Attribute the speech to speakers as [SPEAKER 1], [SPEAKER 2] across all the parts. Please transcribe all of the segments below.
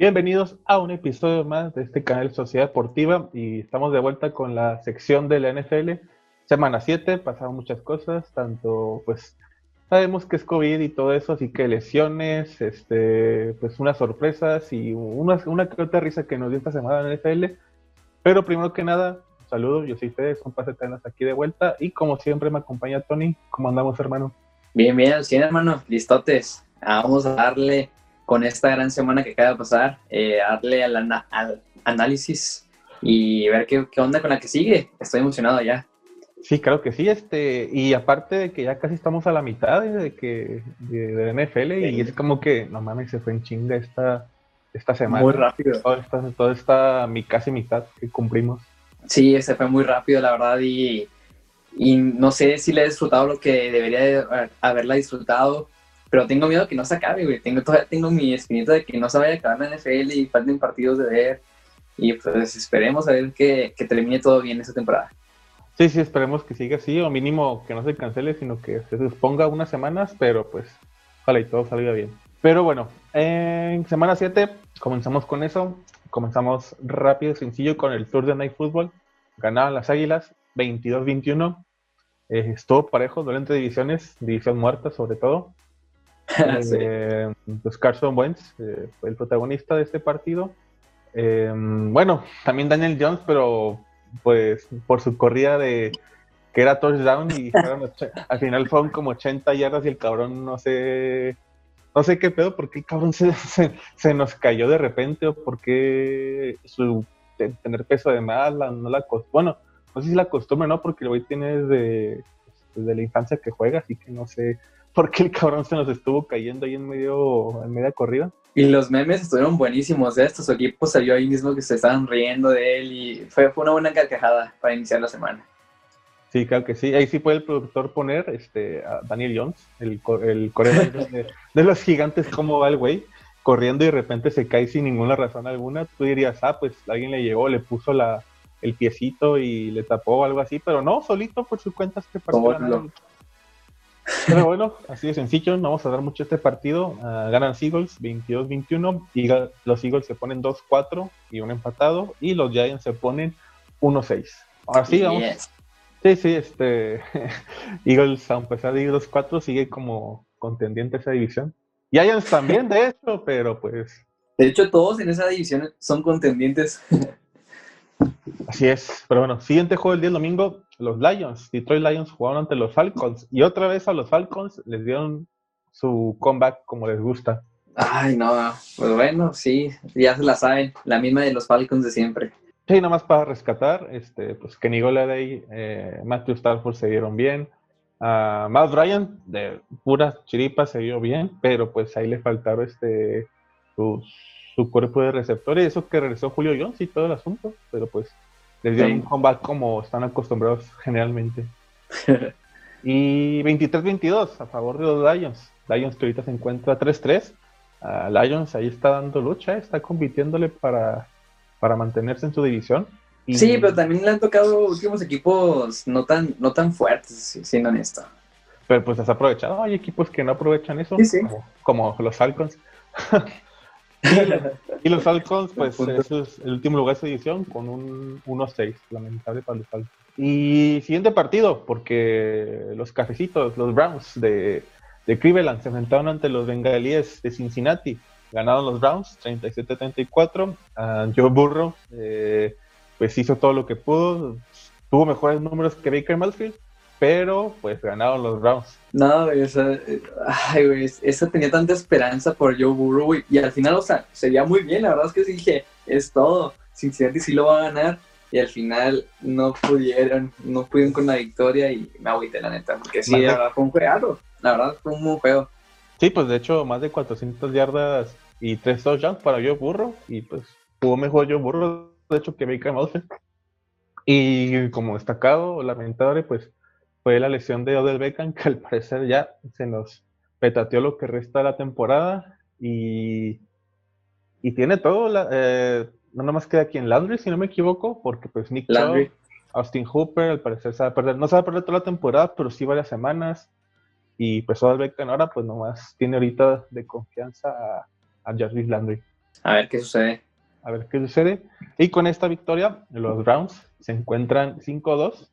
[SPEAKER 1] Bienvenidos a un episodio más de este canal Sociedad Deportiva y estamos de vuelta con la sección de la NFL. Semana 7, pasaron muchas cosas, tanto pues sabemos que es COVID y todo eso, así que lesiones, este, pues unas sorpresas y una, una que risa que nos dio esta semana en NFL. Pero primero que nada, saludos, yo soy Fede, es un tenernos aquí de vuelta y como siempre me acompaña Tony. ¿Cómo andamos, hermano?
[SPEAKER 2] Bien, bien, sí, hermano, listotes. Vamos a darle con esta gran semana que acaba de pasar, eh, darle al, al, análisis y ver qué, qué, onda con la que sigue. Estoy emocionado ya.
[SPEAKER 1] Sí, claro que sí, este, y aparte de que ya casi estamos a la mitad de que de, NFL y es como que, no mames, se fue en chinga esta, esta semana.
[SPEAKER 2] Muy rápido.
[SPEAKER 1] Toda esta, toda esta mi, casi mitad que cumplimos.
[SPEAKER 2] Sí, se fue muy rápido, la verdad, y, y no sé si le he disfrutado lo que debería de haberla disfrutado pero tengo miedo que no se acabe, güey. Tengo, todavía tengo mi espinita de que no se vaya a acabar la NFL y falten partidos de ver. Y pues esperemos a ver que, que termine todo bien esta temporada.
[SPEAKER 1] Sí, sí, esperemos que siga así, o mínimo que no se cancele, sino que se susponga unas semanas, pero pues ojalá y todo salga bien. Pero bueno, en semana 7 comenzamos con eso. Comenzamos rápido sencillo con el Tour de Night Football. Ganaban las Águilas 22-21. Eh, estuvo parejo, durante divisiones, división muerta sobre todo. eh, pues Carson Wentz eh, fue el protagonista de este partido. Eh, bueno, también Daniel Jones, pero pues por su corrida de que era touchdown y al final fueron como 80 yardas y el cabrón no sé no sé qué pedo, porque el cabrón se, se, nos cayó de repente o porque su tener peso de más no la bueno, no sé si la costumbre no, porque el güey tiene desde, desde la infancia que juega, así que no sé porque el cabrón se nos estuvo cayendo ahí en medio, en media corrida.
[SPEAKER 2] Y los memes estuvieron buenísimos de estos equipos, salió ahí mismo que se estaban riendo de él y fue, fue una buena carcajada para iniciar la semana.
[SPEAKER 1] Sí, claro que sí. Ahí sí puede el productor poner este, a Daniel Jones, el, el coreano de, de, los gigantes, cómo va el güey, corriendo y de repente se cae sin ninguna razón alguna. Tú dirías, ah, pues alguien le llegó, le puso la, el piecito y le tapó o algo así, pero no, solito por su cuenta que partió. Pero bueno, así de sencillo, no vamos a dar mucho este partido. Uh, ganan los Eagles 22-21 y los Eagles se ponen 2-4 y un empatado y los Giants se ponen 1-6. Ahora sí, vamos. Sí, sí, este Eagles, a pesar de ir 2-4, sigue como contendiente esa división. Giants también, de hecho, pero pues...
[SPEAKER 2] De hecho, todos en esa división son contendientes.
[SPEAKER 1] Así es, pero bueno, siguiente juego el día domingo, los Lions, Detroit Lions jugaron ante los Falcons y otra vez a los Falcons les dieron su comeback como les gusta.
[SPEAKER 2] Ay, no, pues bueno, sí, ya se la saben, la misma de los Falcons de siempre.
[SPEAKER 1] Sí, nada más para rescatar, este, pues Kenny Golladay, eh, Matthew Stafford se dieron bien, uh, Matt Ryan de pura chiripa se dio bien, pero pues ahí le faltaron este, su, su cuerpo de receptores, eso que regresó Julio Jones y todo el asunto, pero pues les dieron un comeback como están acostumbrados generalmente. y 23-22 a favor de los Lions. Lions que ahorita se encuentra 3-3. Uh, Lions ahí está dando lucha, está compitiéndole para, para mantenerse en su división.
[SPEAKER 2] Y... Sí, pero también le han tocado últimos equipos no tan, no tan fuertes, siendo honesto.
[SPEAKER 1] Pero pues has aprovechado. Hay equipos que no aprovechan eso,
[SPEAKER 2] sí, sí.
[SPEAKER 1] Como, como, los Falcons. y los Falcons, pues eso es el último lugar de edición con un 1-6, lamentable para los Falcons. Y siguiente partido, porque los cafecitos, los Browns de, de Cleveland se enfrentaron ante los Bengalíes de Cincinnati. Ganaron los Browns 37-34. Uh, Joe Burrow eh, pues hizo todo lo que pudo. Tuvo mejores números que Baker Mayfield, pero pues ganaron los Browns.
[SPEAKER 2] No, güey, esa, ay, güey, esa tenía tanta esperanza por Joe Burrow, güey, y al final, o sea, sería muy bien, la verdad es que sí dije, es todo, Cincinnati sí lo va a ganar, y al final no pudieron, no pudieron con la victoria, y me agüité, la neta, porque sí, la verdad fue un juego, la verdad fue un buen juego.
[SPEAKER 1] Sí, pues de hecho, más de 400 yardas y 3 touchdowns para Joe Burrow, y pues jugó mejor Joe Burrow, de hecho, que Baker Mayfield. Y como destacado, lamentable, pues fue la lesión de Odell Beckham, que al parecer ya se nos petateó lo que resta de la temporada y, y tiene todo, la, eh, no nomás queda aquí en Landry, si no me equivoco, porque pues Nick Chubb, Austin Hooper, al parecer se va a perder, no se va a perder toda la temporada, pero sí varias semanas, y pues Odell Beckham ahora pues nomás tiene ahorita de confianza a, a Jarvis Landry.
[SPEAKER 2] A ver qué sucede.
[SPEAKER 1] A ver qué sucede. Y con esta victoria, los Browns se encuentran 5-2.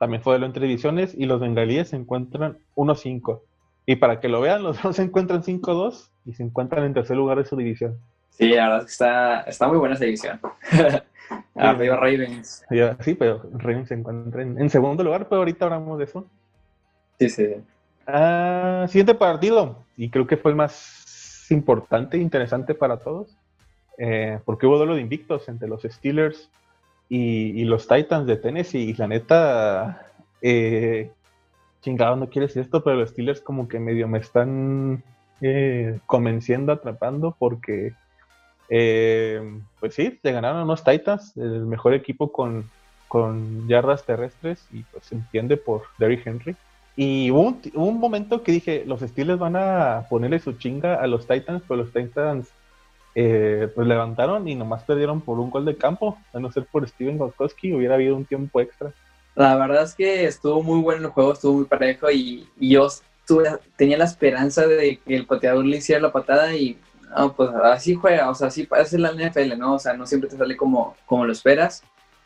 [SPEAKER 1] También fue de lo entre divisiones. Y los bengalíes se encuentran 1-5. Y para que lo vean, los Browns se encuentran 5-2 y se encuentran en tercer lugar de su división.
[SPEAKER 2] Sí, la verdad es que está, está muy buena esa división. Arriba Ravens.
[SPEAKER 1] Sí, pero Ravens se encuentra en, segundo lugar, pero ahorita hablamos de eso.
[SPEAKER 2] Sí, sí.
[SPEAKER 1] Ah, siguiente partido, y creo que fue el más importante e interesante para todos, eh, porque hubo duelo de invictos entre los Steelers y, los Titans de Tennessee, y la neta, eh, chingado, no quieres esto, pero los Steelers como que medio me están eh, convenciendo, atrapando, porque eh, pues sí, le ganaron unos Titans, el mejor equipo con, con yardas terrestres, y pues se entiende por Derrick Henry. Y hubo un, momento que dije, los Steelers van a ponerle su chinga a los Titans, pero los Titans eh, pues levantaron y nomás perdieron por un gol de campo, a no ser por Steven Gostkowski, hubiera habido un tiempo extra.
[SPEAKER 2] La verdad es que estuvo muy bueno el juego, estuvo muy parejo y, yo tenía la esperanza de que el pateador le hiciera la patada y no, pues así juega, o sea, así parece la NFL, ¿no? O sea, no siempre te sale como, como lo esperas.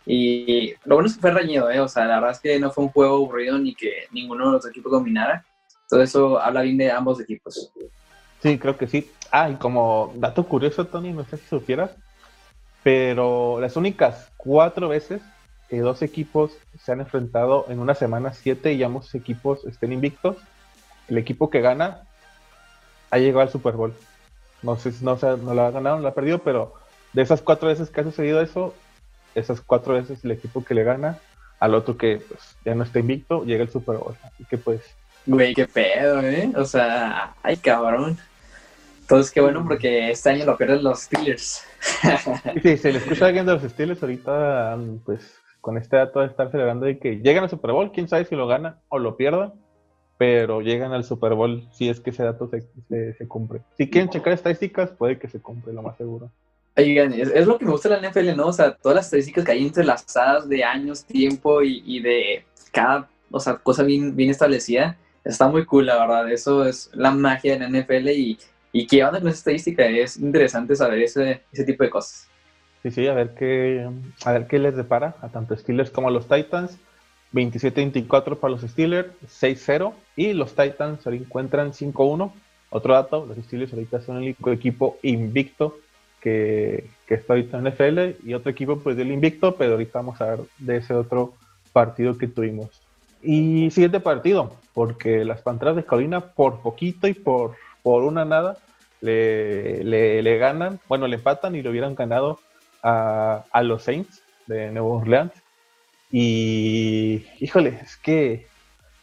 [SPEAKER 2] Y lo bueno es que fue reñido, ¿eh? O sea, la verdad es que no fue un juego aburrido ni que ninguno de los equipos dominara. Todo eso habla bien de ambos equipos.
[SPEAKER 1] Sí, creo que sí. Ah, y como dato curioso, Tony, no sé si supieras, pero las únicas cuatro veces que dos equipos se han enfrentado en una semana, siete y ambos equipos estén invictos, el equipo que gana ha llegado al Super Bowl. No sé si no, no la ha ganado, no la ha perdido, pero de esas cuatro veces que ha sucedido eso, esas cuatro veces el equipo que le gana al otro que pues, ya no está invicto, llega el Super Bowl. Así que pues.
[SPEAKER 2] Güey, qué pedo, ¿eh? O sea, ay, cabrón. Entonces, qué bueno porque este año lo pierden los Steelers.
[SPEAKER 1] sí, se le escucha a alguien de los Steelers ahorita, pues con este dato de estar celebrando de que llegan al Super Bowl, quién sabe si lo gana o lo pierda pero llegan al Super Bowl si es que ese dato se, se, cumple. Si quieren checar estadísticas, puede que se cumple, lo más seguro.
[SPEAKER 2] Oigan, es, lo que me gusta de la NFL, ¿no? O sea, todas las estadísticas que hay entrelazadas de años, tiempo y, y de cada, o sea, cosa bien, bien establecida, está muy cool, la verdad. Eso es la magia de la NFL y, y qué onda con esa estadística. Es interesante saber ese, ese tipo de cosas.
[SPEAKER 1] Sí, sí, a ver qué, a ver qué les depara a tanto Steelers como a los Titans. 27-24 para los Steelers, 6-0 y los Titans se encuentran 5-1. Otro dato, los Steelers ahorita son el único equipo invicto que, que, está ahorita en NFL y otro equipo pues del invicto, pero ahorita vamos a ver de ese otro partido que tuvimos. Y siguiente partido, porque las Panteras de Carolina por poquito y por, por una nada le, le, ganan, bueno, le empatan y lo hubieran ganado a, a los Saints de Nueva Orleans y híjole, es que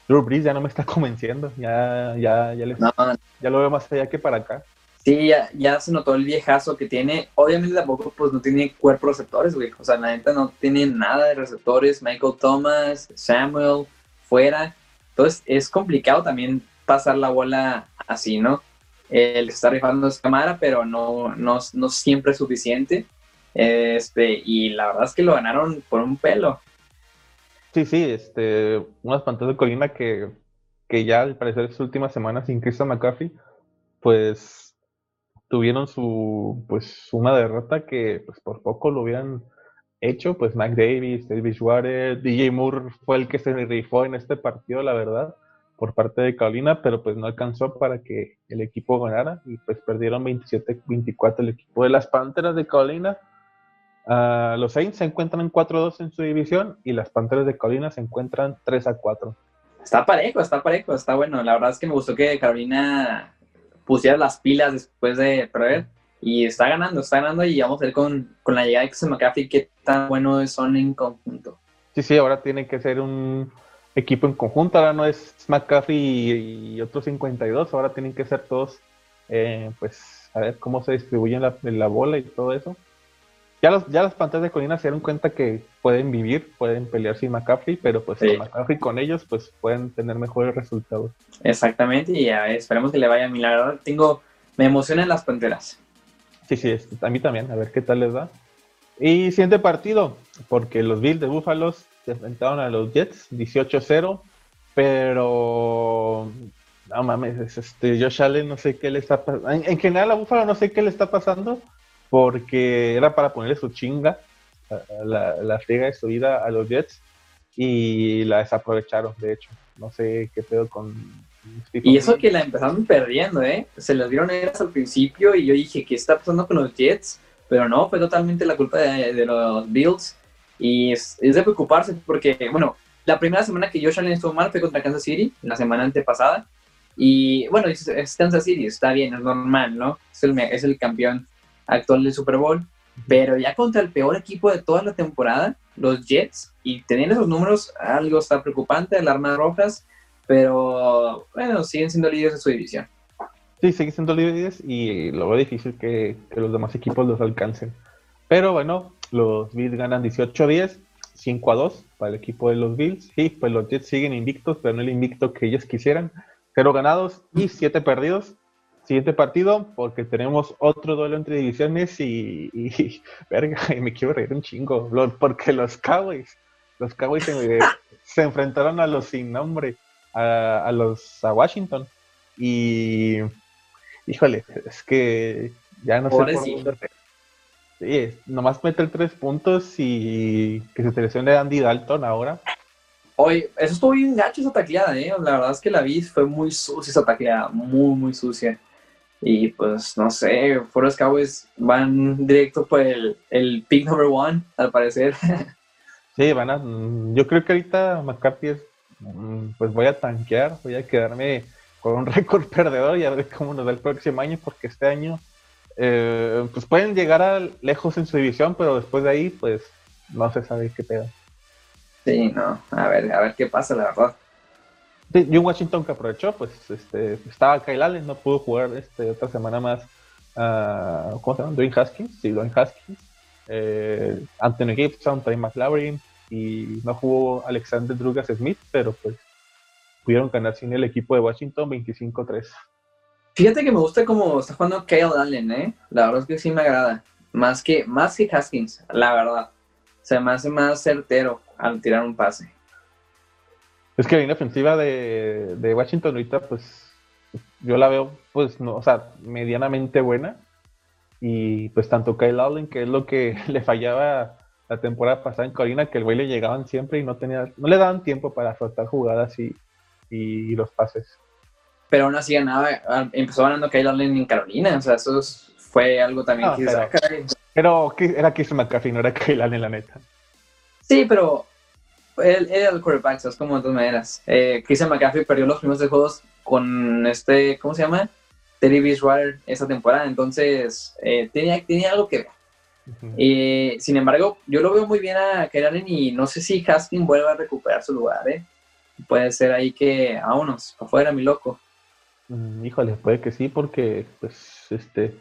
[SPEAKER 1] Drew Brees ya no me está convenciendo. Ya, ya, ya, ya lo veo más allá que para acá.
[SPEAKER 2] Sí, ya, ya, se notó el viejazo que tiene. Obviamente tampoco pues no tiene cuerpo receptores, güey. O sea, la neta no tiene nada de receptores. Michael Thomas, Samuel, fuera. Entonces es complicado también pasar la bola así, ¿no? Él está rifando su cámara, pero no, no, no siempre es suficiente. Este, y la verdad es que lo ganaron por un pelo.
[SPEAKER 1] Sí, sí, este, unas pantallas de colina que, que ya al parecer sus últimas semanas sin Christian McCaffrey, pues tuvieron su, pues una derrota que pues por poco lo hubieran hecho, pues Mac Davis, David Schwartz, DJ Moore fue el que se rifó en este partido, la verdad, por parte de Carolina, pero pues no alcanzó para que el equipo ganara y pues perdieron 27-24 el equipo de las Panteras de Carolina Ah, los Saints se encuentran en 4-2 en su división y las Panteras de Carolina se encuentran 3-4.
[SPEAKER 2] Está parejo, está parejo, está bueno. La verdad es que me gustó que Carolina pusiera las pilas después de perder y está ganando, está ganando y vamos a ver con, con la llegada de X McCaffrey qué tan bueno son en conjunto.
[SPEAKER 1] Sí, sí, ahora tiene que ser un equipo en conjunto, ahora no es McCaffrey y, otros 52, ahora tienen que ser todos, eh, pues, a ver cómo se distribuyen la, la bola y todo eso. Ya, los, ya las pantallas de colina se dieron cuenta que pueden vivir, pueden pelear sin McCaffrey, pero pues sí. McCaffrey con ellos pues pueden tener mejores resultados.
[SPEAKER 2] Exactamente, y esperemos que le vaya a mi Tengo, me emocionan las panteras.
[SPEAKER 1] Sí, sí, a mí también, a ver qué tal les va. Y siguiente partido, porque los Bills de Búfalos se enfrentaron a los Jets 18-0, pero no mames, este, Josh Allen no sé qué le está pasando. En, en, general a Búfalo no sé qué le está pasando, porque era para ponerle su chinga, la, la friega de su vida a los Jets y la desaprovecharon, de hecho. No sé qué pedo con...
[SPEAKER 2] Y eso que la empezaron perdiendo, ¿eh? Se las vieron ellas al principio y yo dije, ¿qué está pasando con los Jets? Pero no, fue totalmente la culpa de, los Bills. Y es, de preocuparse porque, bueno, la primera semana que Josh Allen estuvo mal fue contra Kansas City, la semana antepasada. Y bueno, es, Kansas City, está bien, es normal, ¿no? Es el, es el campeón actual del Super Bowl. Pero ya contra el peor equipo de toda la temporada, los Jets, y tener esos números, algo está preocupante, alarmas rojas, pero bueno, siguen siendo líderes de su división.
[SPEAKER 1] Sí, siguen siendo líderes y lo veo difícil que, los demás equipos los alcancen. Pero bueno, los Bills ganan 18-10, 5-2 para el equipo de los Bills. Y pues los Jets siguen invictos, pero no el invicto que ellos quisieran. Cero ganados y siete perdidos. Siguiente partido, porque tenemos otro duelo entre divisiones y, y verga, y me quiero reír un chingo, porque los Cowboys, los Cowboys se, enfrentaron a los sin nombre, a, los a Washington y híjole, es que ya no sé por dónde. Sí, nomás meter tres puntos y que se de Andy Dalton ahora.
[SPEAKER 2] Oye, eso estuvo bien gacho esa tacleada, ¿eh? La verdad es que la vi fue muy sucia esa tacleada, muy, muy sucia. Y pues no sé, Forest Cowboys van directo por el, el pick number one, al parecer.
[SPEAKER 1] Sí, van a. Yo creo que ahorita McCarthy es. Mm, pues voy a tanquear, voy a quedarme con un récord perdedor y a ver cómo nos da el próximo año, porque este año. Eh, pues pueden llegar a lejos en su división, pero después de ahí, pues no se sabe qué pedo.
[SPEAKER 2] Sí, no, a ver, a ver qué pasa, la verdad.
[SPEAKER 1] Y un Washington que aprovechó, pues este, estaba Kyle Allen, no pudo jugar este, otra semana más. Uh, ¿Cómo se llama? Dwayne Haskins, sí, Dwayne Haskins. Eh, Anthony Gibson, Trey McLaurin y no jugó Alexander Drugas Smith, pero pues pudieron ganar sin el equipo de Washington 25-3.
[SPEAKER 2] Fíjate que me gusta cómo está jugando Kyle Allen, ¿eh? La verdad es que sí me agrada. Más que, más que Haskins, la verdad. Se me hace más certero al tirar un pase.
[SPEAKER 1] Es que la línea ofensiva de, de, Washington ahorita, pues yo la veo, pues, no, o sea, medianamente buena. Y pues tanto Kyle Allen, que es lo que le fallaba la temporada pasada en Corina, que el güey le llegaban siempre y no tenía, no le daban tiempo para soltar jugadas y, y los pases.
[SPEAKER 2] Pero aún así ganaba, empezó ganando Kyle Allen en Carolina, o sea, eso fue algo también que
[SPEAKER 1] pero, pero era Chris McCaffrey, no era Kyle Allen, la neta.
[SPEAKER 2] Sí, pero él, era el quarterback, es como de todas maneras. Eh, Christian McCaffrey perdió los primeros juegos con este, ¿cómo se llama? Teddy Bridgewater esa temporada, entonces eh, tenía, tenía algo que ver. y sin embargo, yo lo veo muy bien a Karen y no sé si Haskins vuelva a recuperar su lugar, ¿eh? Puede ser ahí que, vámonos, afuera, mi loco.
[SPEAKER 1] Mm, híjole, puede que sí, porque, pues, este,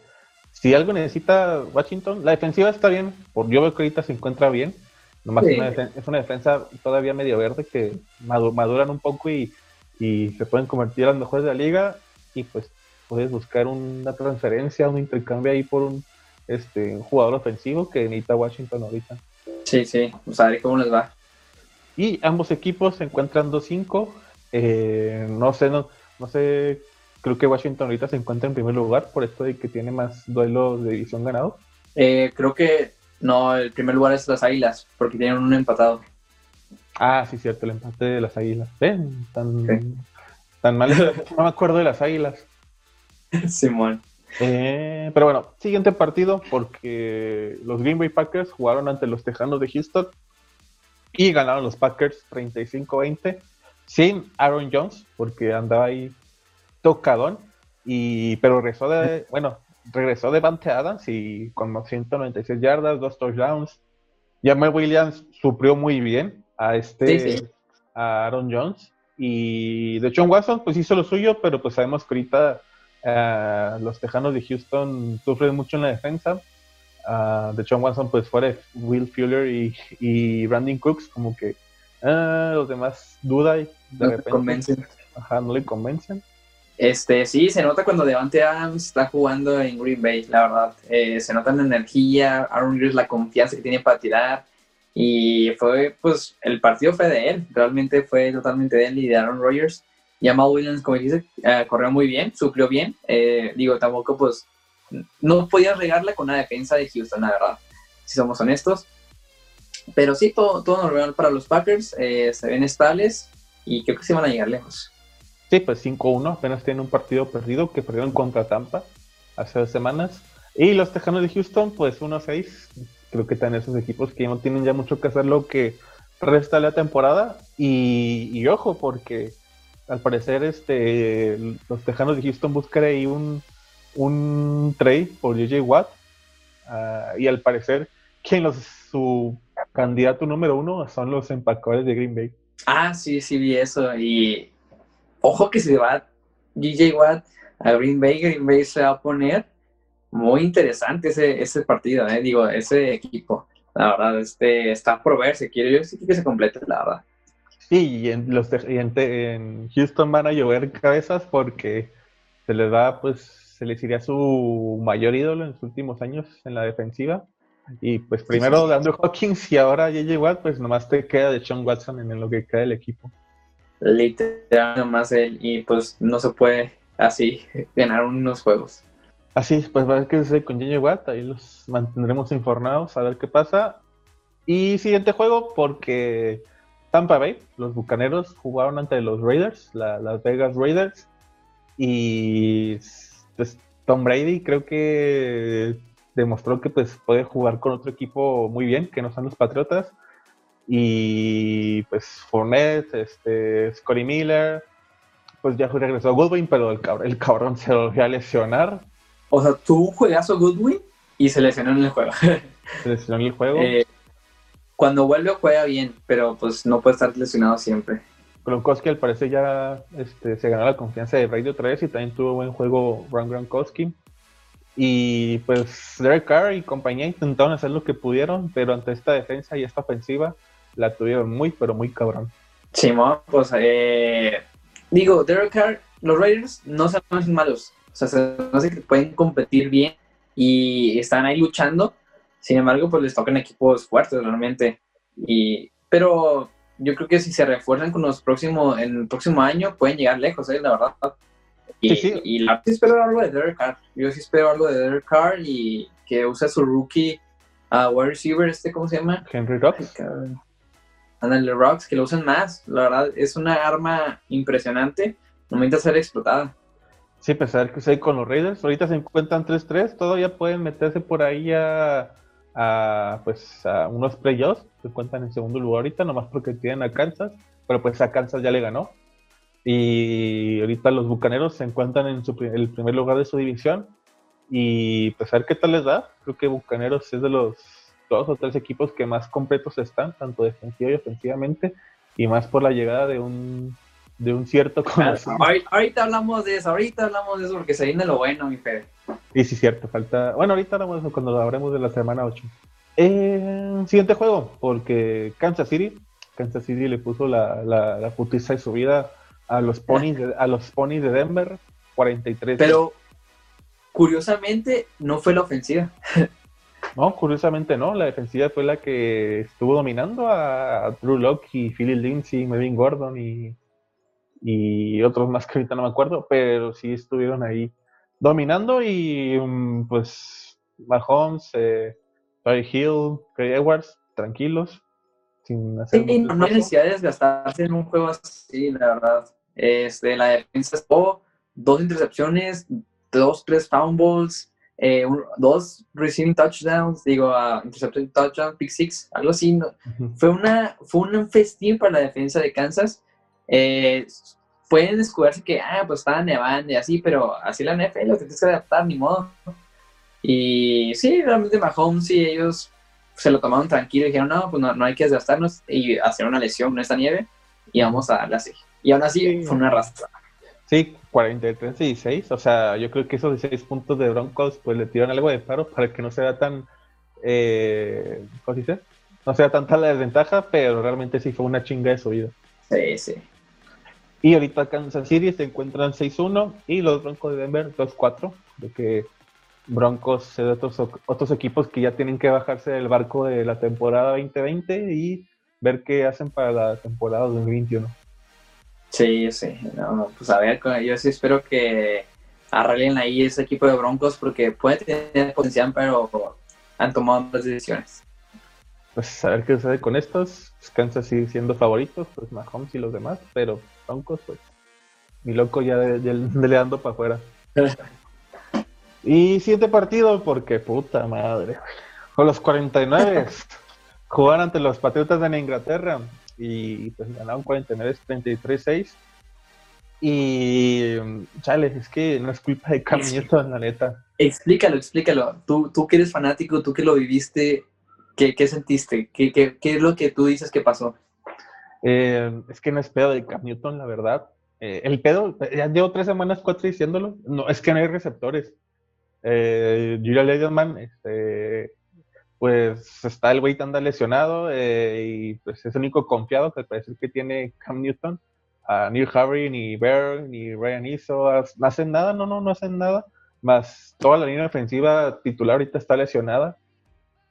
[SPEAKER 1] si algo necesita Washington, la defensiva está bien, por, yo veo que ahorita se encuentra bien, Nomás es una defensa todavía medio verde que maduran un poco y, se pueden convertir en los mejores de la liga y pues puedes buscar una transferencia, un intercambio ahí por un, este, jugador ofensivo que necesita Washington ahorita.
[SPEAKER 2] Sí, sí, pues a ver cómo les va.
[SPEAKER 1] Y ambos equipos se encuentran 2-5. Eh, no sé, no, no sé, creo que Washington ahorita se encuentra en primer lugar por esto de que tiene más duelos de división ganados.
[SPEAKER 2] Eh, creo que no, el primer lugar es las Águilas, porque tienen un empatado.
[SPEAKER 1] Ah, sí, cierto, el empate de las Águilas. Ven, tan, tan mal. no me acuerdo de las Águilas.
[SPEAKER 2] Simón.
[SPEAKER 1] Eh, pero bueno, siguiente partido, porque los Green Bay Packers jugaron ante los Tejanos de Houston y ganaron los Packers 35-20 sin Aaron Jones, porque andaba ahí tocadón. Y, pero regresó de, bueno, regresó de Adams y con 196 yardas, dos touchdowns. Jamal Williams suplió muy bien a este a Aaron Jones y de John Watson pues hizo lo suyo, pero pues sabemos que ahorita eh, los Tejanos de Houston sufren mucho en la defensa. Uh, de John Watson pues fuera Will Fuller y, y Brandon Cooks como que uh, los demás duda y de
[SPEAKER 2] no repente convencen.
[SPEAKER 1] Ajá, no le convencen.
[SPEAKER 2] Este, sí, se nota cuando Devante Adams está jugando en Green Bay, la verdad. Eh, se nota la energía, Aaron Rodgers la confianza que tiene para tirar. Y fue, pues, el partido fue de él. Realmente fue totalmente de él y de Aaron Rodgers. Jamal Williams, como dice, uh, corrió muy bien, suplió bien. Eh, digo, tampoco, pues, no podías regarla con una defensa de Houston, la verdad, si somos honestos. Pero sí, todo, todo normal para los Packers, eh, se ven estables y creo que se van a llegar lejos.
[SPEAKER 1] Sí, pues 5-1, apenas tienen un partido perdido que perdieron contra Tampa hace dos semanas. Y los Tejanos de Houston, pues 1-6. Creo que están esos equipos que no tienen ya mucho que hacer lo que resta la temporada. Y, ojo, porque al parecer este los Tejanos de Houston buscan ahí un, un trade por JJ Watt. Ah, y al parecer, quien los, su candidato número uno son los empacadores de Green Bay.
[SPEAKER 2] Ah, sí, sí vi eso. Y ojo que se va DJ Watt a Green Bay, Green Bay se va a poner muy interesante ese, ese partido, ¿eh? digo, ese equipo. La verdad, este, está por ver, se quiere, yo sí que se complete, la verdad.
[SPEAKER 1] Sí, y en, los, en, Houston van a llover cabezas porque se les va, pues, se les iría su mayor ídolo en los últimos años en la defensiva. Y pues primero sí, Andrew Hawkins y ahora JJ Watt, pues nomás te queda de Sean Watson en lo que queda del equipo
[SPEAKER 2] literal nomás él y pues no se puede así ganar unos juegos.
[SPEAKER 1] Así, pues va a ver qué sucede con Jenny Watt, ahí los mantendremos informados a ver qué pasa. Y siguiente juego, porque Tampa Bay, los Bucaneros, jugaron ante los Raiders, las Vegas Raiders, y pues, Tom Brady creo que demostró que pues puede jugar con otro equipo muy bien, que no son los Patriotas. Y pues Fournette, este, Scotty Miller, pues ya regresó a Goodwin, pero el cabrón, el cabrón se volvió a lesionar.
[SPEAKER 2] O sea, tú juegas a Goodwin y se lesionó en el juego.
[SPEAKER 1] Se lesionó en el juego.
[SPEAKER 2] Eh, cuando vuelve juega bien, pero pues no puede estar lesionado siempre.
[SPEAKER 1] Gronkowski al parecer ya este, se ganó la confianza de Radio 3 y también tuvo buen juego Ron Gronkowski. Y pues Derek Carr y compañía intentaron hacer lo que pudieron, pero ante esta defensa y esta ofensiva, la tuvieron muy, pero muy cabrón.
[SPEAKER 2] Sí, pues eh, digo, Derek Carr, los Raiders no son malos, o sea, se hace que pueden competir bien y están ahí luchando, sin embargo, pues les tocan equipos fuertes realmente, y, pero yo creo que si se refuerzan con los próximos, en el próximo año, pueden llegar lejos, ¿eh? la verdad. Y, sí, y la, sí espero algo de Derek Carr, yo sí espero algo de Derek Carr y que use su rookie a uh, wide receiver, este, ¿cómo se llama?
[SPEAKER 1] Henry Rocks
[SPEAKER 2] Ándale, Rocks, que lo usen más. La verdad, es una arma impresionante. No necesita ser explotada.
[SPEAKER 1] Sí, pensar que sé con los Raiders. Ahorita se encuentran 3-3. Todavía pueden meterse por ahí a, a pues, a unos playoffs. Se encuentran en segundo lugar ahorita, nomás porque tienen a Kansas. Pero pues a Kansas ya le ganó. Y ahorita los Bucaneros se encuentran en su, el primer lugar de su división. Y pues a ver qué tal les da. Creo que Bucaneros es de los dos o tres equipos que más completos están, tanto defensiva y ofensivamente, y más por la llegada de un, de un cierto
[SPEAKER 2] conocido. Ahorita, hablamos de eso, ahorita hablamos de eso porque se viene lo bueno, mi Fede.
[SPEAKER 1] Y sí, cierto, falta. Bueno, ahorita hablamos de eso cuando hablemos de la semana 8. Eh, siguiente juego, porque Kansas City, Kansas City le puso la, la, la putiza de su vida a los ponies de, a los ponies de Denver, 43.
[SPEAKER 2] Pero curiosamente no fue la ofensiva.
[SPEAKER 1] No, curiosamente no. La defensiva fue la que estuvo dominando a Drew Locke y Philly Lindsay, Melvin Gordon y, y otros más que ahorita no me acuerdo, pero sí estuvieron ahí dominando y mm, pues Mahomes, eh, Hill, Craig Edwards, tranquilos.
[SPEAKER 2] Sin hacer sí, no hay necesidad de desgastarse en un juego así, la verdad. Este, la defensa estuvo dos intercepciones, dos, tres fumbles, eh, dos receiving touchdowns, digo, uh, interception touchdown, pick six, algo así. fue, una, fue un festín para la defensa de Kansas. Eh, pueden descubrirse que, ah, pues estaban nevando y así, pero así la NFL, lo que tienes que adaptar, ni modo. Y sí, realmente Mahomes y ellos se lo tomaron tranquilo y dijeron, no, pues no, hay que desgastarnos y hacer una lesión en esta nieve y vamos a darle así. Y aún así fue una arrastra.
[SPEAKER 1] Sí, 43 16. O sea, yo creo que esos 16 puntos de Broncos pues le tiran algo de paro para que no sea tan. Eh, ¿Cómo se dice? No sea tanta la desventaja, pero realmente sí fue una chinga de su vida.
[SPEAKER 2] Sí, sí.
[SPEAKER 1] Y ahorita Kansas City se encuentran 6-1 y los Broncos de Denver 2-4. De que Broncos de otros, otros equipos que ya tienen que bajarse del barco de la temporada 2020 y ver qué hacen para la temporada 2021.
[SPEAKER 2] Sí, sí, no, pues a ver, yo sí espero que arreglen ahí ese equipo de Broncos porque puede tener potencial, pero han tomado malas decisiones.
[SPEAKER 1] Pues a ver qué sucede con estos. Pues, Kansas sigue siendo favoritos, pues Mahomes y los demás, pero Broncos, pues mi loco ya, de, le ando para afuera. y siguiente partido, porque puta madre. Con los 49 jugaron ante los Patriotas de Inglaterra y pues ganaron 49 33-6. Y chale, es que no es culpa de Cam Newton, la neta.
[SPEAKER 2] Explícalo, explícalo. Tú, tú que eres fanático, tú que lo viviste, ¿qué, qué sentiste? ¿Qué, ¿Qué, qué, es lo que tú dices que pasó?
[SPEAKER 1] Eh, es que no es pedo de Cam Newton, la verdad. Eh, el pedo, ya llevo tres semanas, cuatro diciéndolo. No, es que no hay receptores. Eh, Julia Lederman, este, pues está el güey tan lesionado eh, y pues es el único confiado que parece que tiene Cam Newton a Neil Harry, ni Bear, ni Ryan Iso, no hacen nada, no, no, no hacen nada, más toda la línea ofensiva titular ahorita está lesionada.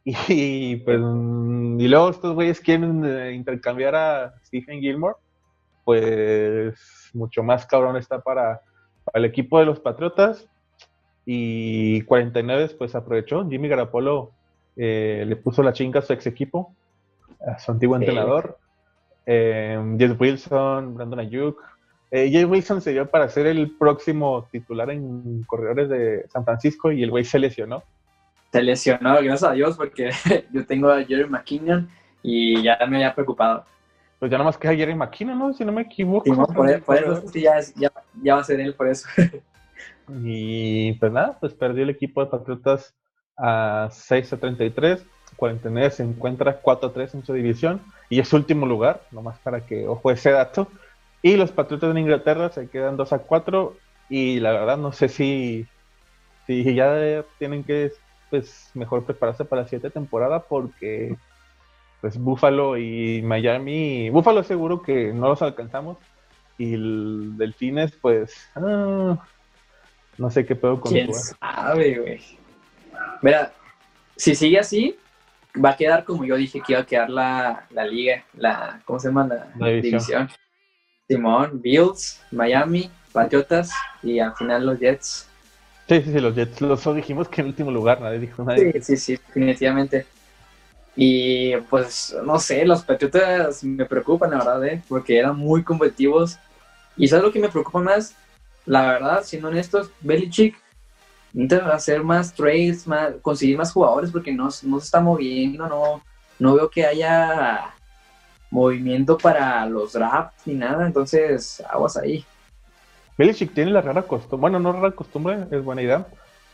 [SPEAKER 1] Y, pues, y luego estos güeyes quieren eh, intercambiar a Stephen Gilmore, pues mucho más cabrón está para, el equipo de los Patriotas. Y 49 pues aprovechó, Jimmy Garapolo eh, le puso la chinga a su ex equipo, a su antiguo entrenador eh, Jeff Wilson, Brandon Ayuk. Eh, Wilson se dio para ser el próximo titular en corredores de San Francisco y el güey se lesionó.
[SPEAKER 2] Se lesionó, gracias a Dios, porque yo tengo a Jerry McKinnon y ya me había preocupado.
[SPEAKER 1] Pues ya nomás queda Jerry McKinnon, ¿no? Si no me equivoco.
[SPEAKER 2] Sí, por, eso sí, ya, ya, va a ser él, por eso.
[SPEAKER 1] y pues nada, pues perdió el equipo de Patriotas a 6 a 33. 49 se encuentra 4-3 en su división y es último lugar, nomás para que ojo ese dato. Y los Patriotas de Inglaterra se quedan 2 a 4 y la verdad no sé si, si ya tienen que pues mejor prepararse para la siguiente temporada porque pues Buffalo y Miami, Buffalo seguro que no los alcanzamos y el Delfines pues ah, no sé qué puedo
[SPEAKER 2] con ¿Quién sabe, güey? Mira, si sigue así, va a quedar como yo dije que iba a quedar la, la liga, la, ¿cómo se llama? La, división. Simón, Bills, Miami, Patriotas y al final los Jets.
[SPEAKER 1] Sí, sí, sí, los Jets. Los dijimos que en último lugar, nadie dijo nada. Sí,
[SPEAKER 2] sí, sí, definitivamente. Y pues, no sé, los Patriotas me preocupan, la verdad, ¿eh? porque eran muy competitivos. Y ¿sabes lo que me preocupa más? La verdad, siendo honestos, Belichick hacer más trades, más, conseguir más jugadores porque no, no se está moviendo, no, no veo que haya movimiento para los drafts ni nada, entonces aguas ahí.
[SPEAKER 1] Belichick tiene la rara costumbre, bueno, no rara costumbre, es buena idea,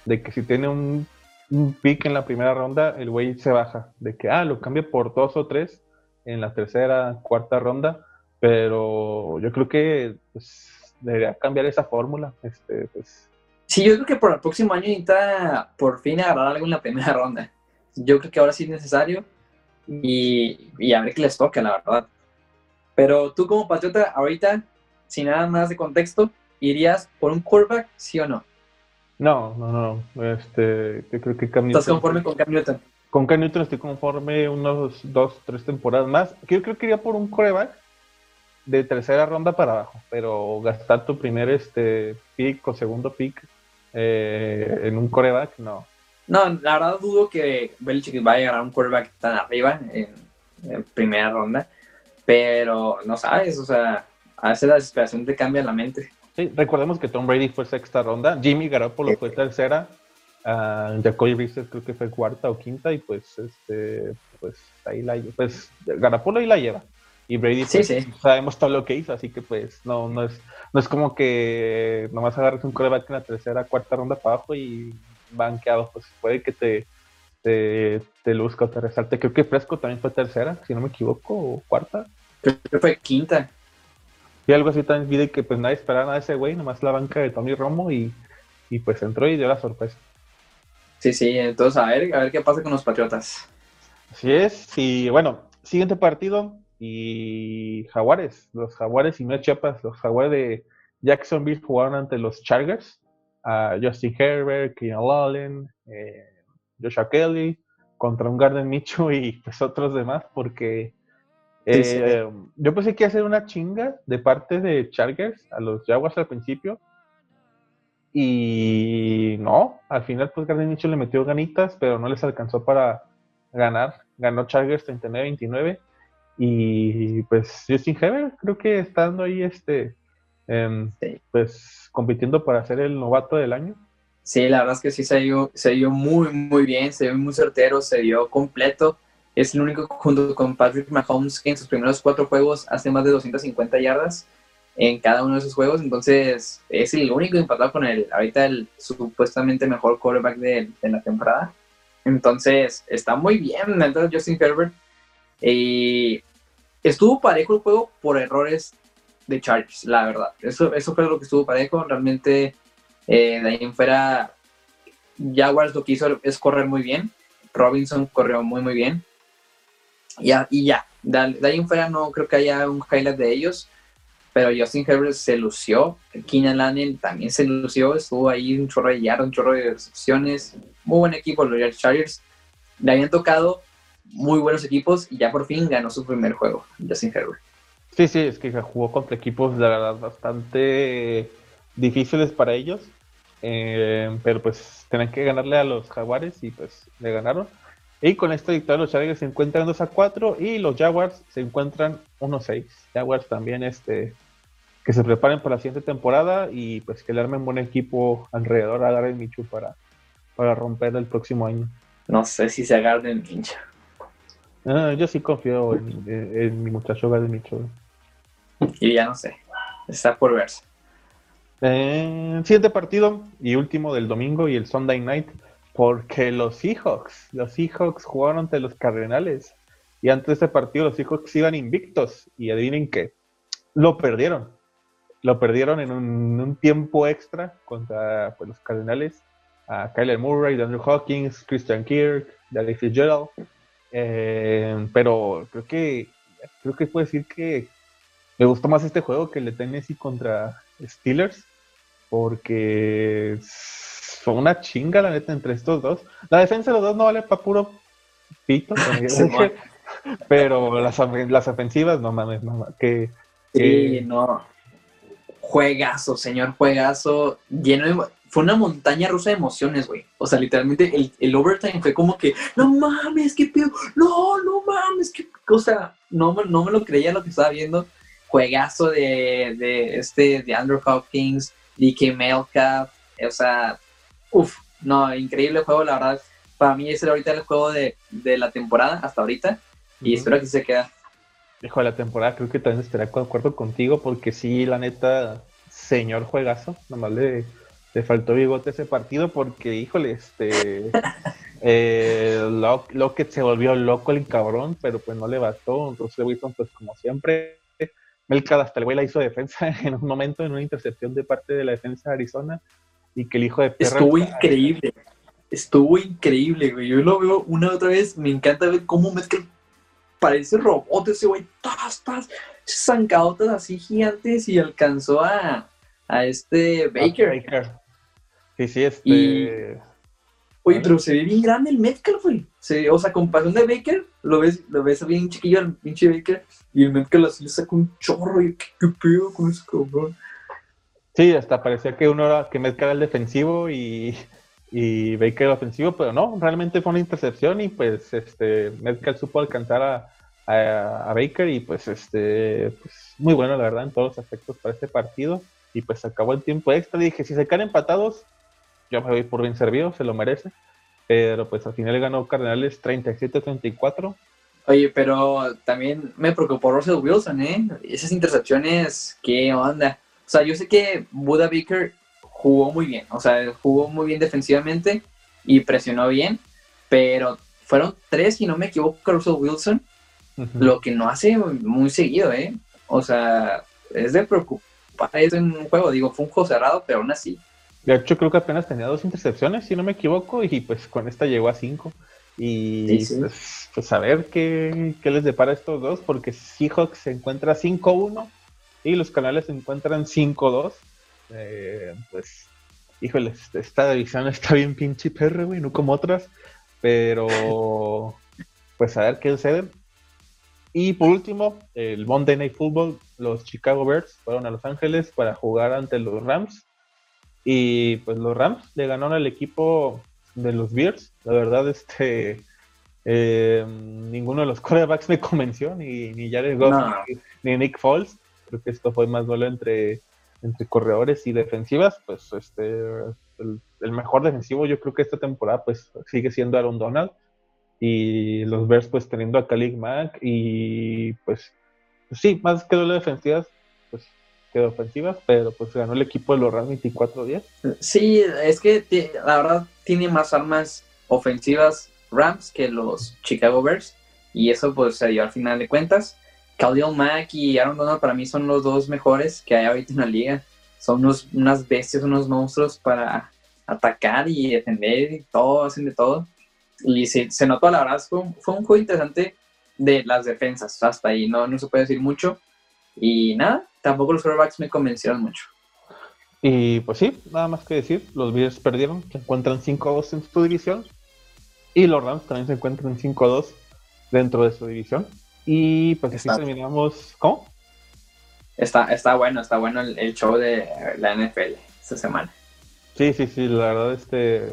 [SPEAKER 1] de que si tiene un, un pick en la primera ronda, el güey se baja, de que, ah, lo cambia por dos o tres en la tercera, cuarta ronda, pero yo creo que pues, debería cambiar esa fórmula, este, pues
[SPEAKER 2] Sí, yo creo que por el próximo año necesita por fin agarrar algo en la primera ronda. Yo creo que ahora sí es necesario y, y a ver qué les toca, la verdad. Pero tú como patriota, ahorita, sin nada más de contexto, ¿irías por un quarterback, sí o no?
[SPEAKER 1] No, no, no. Este, yo creo que
[SPEAKER 2] Cam ¿Estás conforme con Cam Newton?
[SPEAKER 1] Con Cam Newton estoy conforme unos dos, tres temporadas más. Yo creo que iría por un quarterback de tercera ronda para abajo, pero gastar tu primer este pick o segundo pick eh, en un coreback, no.
[SPEAKER 2] No, la verdad dudo que Belichick vaya a a un coreback tan arriba en, primera ronda, pero no sabes, o sea, a veces la desesperación te cambia la mente.
[SPEAKER 1] Sí, recordemos que Tom Brady fue sexta ronda, Jimmy Garoppolo fue tercera, uh, Jacoby Brissett creo que fue cuarta o quinta y pues este pues ahí la pues Garoppolo ahí la lleva. Y Brady, pues, sabemos todo lo que hizo, así que pues no, no es, no es como que nomás agarres un coreback en la tercera, cuarta ronda para abajo y banqueado, pues puede que te, te, te luzca o te resalte. Creo que Fresco también fue tercera, si no me equivoco, o cuarta.
[SPEAKER 2] Creo que fue quinta.
[SPEAKER 1] Y algo así también vi que pues nadie esperaba nada de ese güey, nomás la banca de Tommy Romo y, y pues entró y dio la sorpresa.
[SPEAKER 2] Sí, sí, entonces a ver, a ver qué pasa con los Patriotas.
[SPEAKER 1] Así es, y bueno, siguiente partido, y Jaguares, los Jaguares y no Chiapas, los Jaguares de Jacksonville jugaron ante los Chargers, a Justin Herbert, Keenan Allen, eh, Joshua Kelly, contra un Garden Micho y pues otros demás, porque eh, yo pensé que iba a ser una chinga de parte de Chargers a los Jaguars al principio, Y no, al final pues Gardner Mitchell le metió ganitas, pero no les alcanzó para ganar. Ganó Chargers 39-29. Y pues Justin Herbert creo que estando ahí este pues compitiendo para ser el novato del año.
[SPEAKER 2] Sí, la verdad es que sí se dio, se dio muy, muy bien, se dio muy certero, se dio completo. Es el único junto con Patrick Mahomes que en sus primeros cuatro juegos hace más de 250 yardas en cada uno de esos juegos. Entonces es el único empatado con el, ahorita el supuestamente mejor quarterback de, de la temporada. Entonces está muy bien entonces Justin Herbert. Y estuvo parejo el juego por errores de Chargers, la verdad. Eso, eso fue lo que estuvo parejo. Realmente eh, de ahí en fuera, Jaguars lo que hizo es correr muy bien. Robinson corrió muy, muy bien. Ya, y ya, de, ahí en fuera no creo que haya un highlight de ellos, pero Justin Herbert se lució. Keenan Allen también se lució. Estuvo ahí un chorro de yardas, un chorro de recepciones. Muy buen equipo, los Chargers. Le habían tocado muy buenos equipos y ya por fin ganó su primer juego, Justin Herbert.
[SPEAKER 1] Sí, sí, es que jugó contra equipos, de verdad, bastante difíciles para ellos. Eh, pero pues tenían que ganarle a los Jaguares y pues le ganaron. Y con esta victoria los Chargers se encuentran 2 a 4 y los Jaguars se encuentran 1 a 6. Jaguars también este que se preparen para la siguiente temporada y pues que le armen buen equipo alrededor a Garen Michu para, para romper el próximo año.
[SPEAKER 2] No sé si se agarren Michu.
[SPEAKER 1] Ah, yo sí confío en, mi muchacho Michu.
[SPEAKER 2] Y ya no sé, está por verse.
[SPEAKER 1] Eh, siguiente partido y último del domingo y el Sunday night, porque los Seahawks, los Seahawks jugaron ante los Cardenales y antes de este partido los Seahawks iban invictos y adivinen qué, lo perdieron. Lo perdieron en un, tiempo extra contra pues, los Cardenales. A Kyler Murray, Andrew Hawkins, Christian Kirk, David Fitzgerald. Eh, pero creo que creo que puedo decir que me gustó más este juego que el de Tennessee contra Steelers, porque fue una chinga la neta entre estos dos. La defensa de los dos no vale para puro pito, pero las, las ofensivas, no mames, no que,
[SPEAKER 2] Sí, no. Juegazo, señor, juegazo. Lleno de, fue una montaña rusa de emociones, güey. O sea, literalmente el, el, overtime fue como que, no mames, qué pedo, no, no mames, qué cosa. No, no me lo creía lo que estaba viendo juegazo de, de, este, de Andrew Hopkins, DK Melka, o sea, uff, no, increíble juego, la verdad. Para mí es ahorita el juego de, de la temporada hasta ahorita y espero que se quede.
[SPEAKER 1] Hijo de la temporada, creo que también estaré de acuerdo contigo porque sí, la neta, señor juegazo, nomás le, le faltó bigote ese partido porque, híjole, este... eh, Lockett se volvió loco el cabrón, pero pues no le bastó. Entonces Wilson, pues como siempre, Melcad hasta el güey la hizo defensa en un momento, en una intercepción de parte de la defensa de Arizona, y que el hijo de
[SPEAKER 2] perra... Estuvo increíble, estuvo increíble, güey. Yo lo veo una otra vez, me encanta ver cómo Melcad parece robot ese güey, tas, tas, zancadotas así gigantes y alcanzó a, a este Baker. Baker.
[SPEAKER 1] Sí, sí, este...
[SPEAKER 2] Oye, pero se ve bien grande el Metcalf, güey. o sea, comparación de Baker, lo ves, lo ves bien chiquillo el pinche Baker, y el Metcalf así le saca un chorro, y qué, qué pedo con ese cabrón.
[SPEAKER 1] Sí, hasta parecía que uno era, que Metcalf era el defensivo y, y Baker el ofensivo, pero no, realmente fue una intercepción y pues este Metcalf supo alcanzar a, a, Baker y pues este pues, muy bueno la verdad en todos los aspectos para este partido y pues acabó el tiempo extra. Dije, si se caen empatados, yo me voy por bien servido, se lo merece. Pero pues al final ganó Cardenales 37-34.
[SPEAKER 2] Oye, pero también me preocupó Russell Wilson, ¿eh? Esas intercepciones, ¿qué onda? O sea, yo sé que Buda Baker jugó muy bien, o sea, jugó muy bien defensivamente y presionó bien, pero fueron tres, si no me equivoco, Russell Wilson, lo que no hace muy seguido, ¿eh? O sea, es de preocupar eso en un juego, digo, fue un juego cerrado, pero aún así
[SPEAKER 1] de hecho, creo que apenas tenía dos intercepciones, si no me equivoco, y pues con esta llegó a cinco. Y Pues, pues, a ver qué, les depara a estos dos, porque Seahawks se encuentra 5-1 y los canales se encuentran 5-2. Eh, pues, híjole, esta división está bien pinche perro, güey, no como otras. Pero, pues a ver qué sucede. Y por último, el Monday Night Football, los Chicago Bears fueron a Los Ángeles para jugar ante los Rams Y pues los Rams le ganaron al equipo de los Bears. La verdad, este eh, ninguno de los quarterbacks me convenció, ni, ni Jared Goff ni, Nick Foles. Creo que esto fue más duelo entre, entre corredores y defensivas. Pues este el, el, mejor defensivo yo creo que esta temporada pues sigue siendo Aaron Donald. Y los Bears pues teniendo a Khalid Mack y pues, pues sí, más que duelo defensivas, quedó ofensivas, pero pues ganó el equipo de los Rams 24-10.
[SPEAKER 2] Sí, es que la verdad tiene más armas ofensivas Rams que los Chicago Bears. Y eso pues se dio al final de cuentas. Khalil Mack y Aaron Donald para mí son los dos mejores que hay ahorita en la liga. Son unos, unas bestias, unos monstruos para atacar y defender y todo, hacen de todo. Y se, se notó, la verdad, fue un, fue un juego interesante de las defensas. Hasta ahí no, no se puede decir mucho. Y nada, tampoco los quarterbacks me convencieron mucho.
[SPEAKER 1] Y pues sí, nada más que decir, los Bears perdieron, se encuentran 5-2 en su división, y los Rams también se encuentran 5-2 dentro de su división. Y pues así terminamos. ¿Cómo?
[SPEAKER 2] Está, está bueno, está bueno el, show de la NFL esta semana.
[SPEAKER 1] Sí, sí, sí, la verdad, este,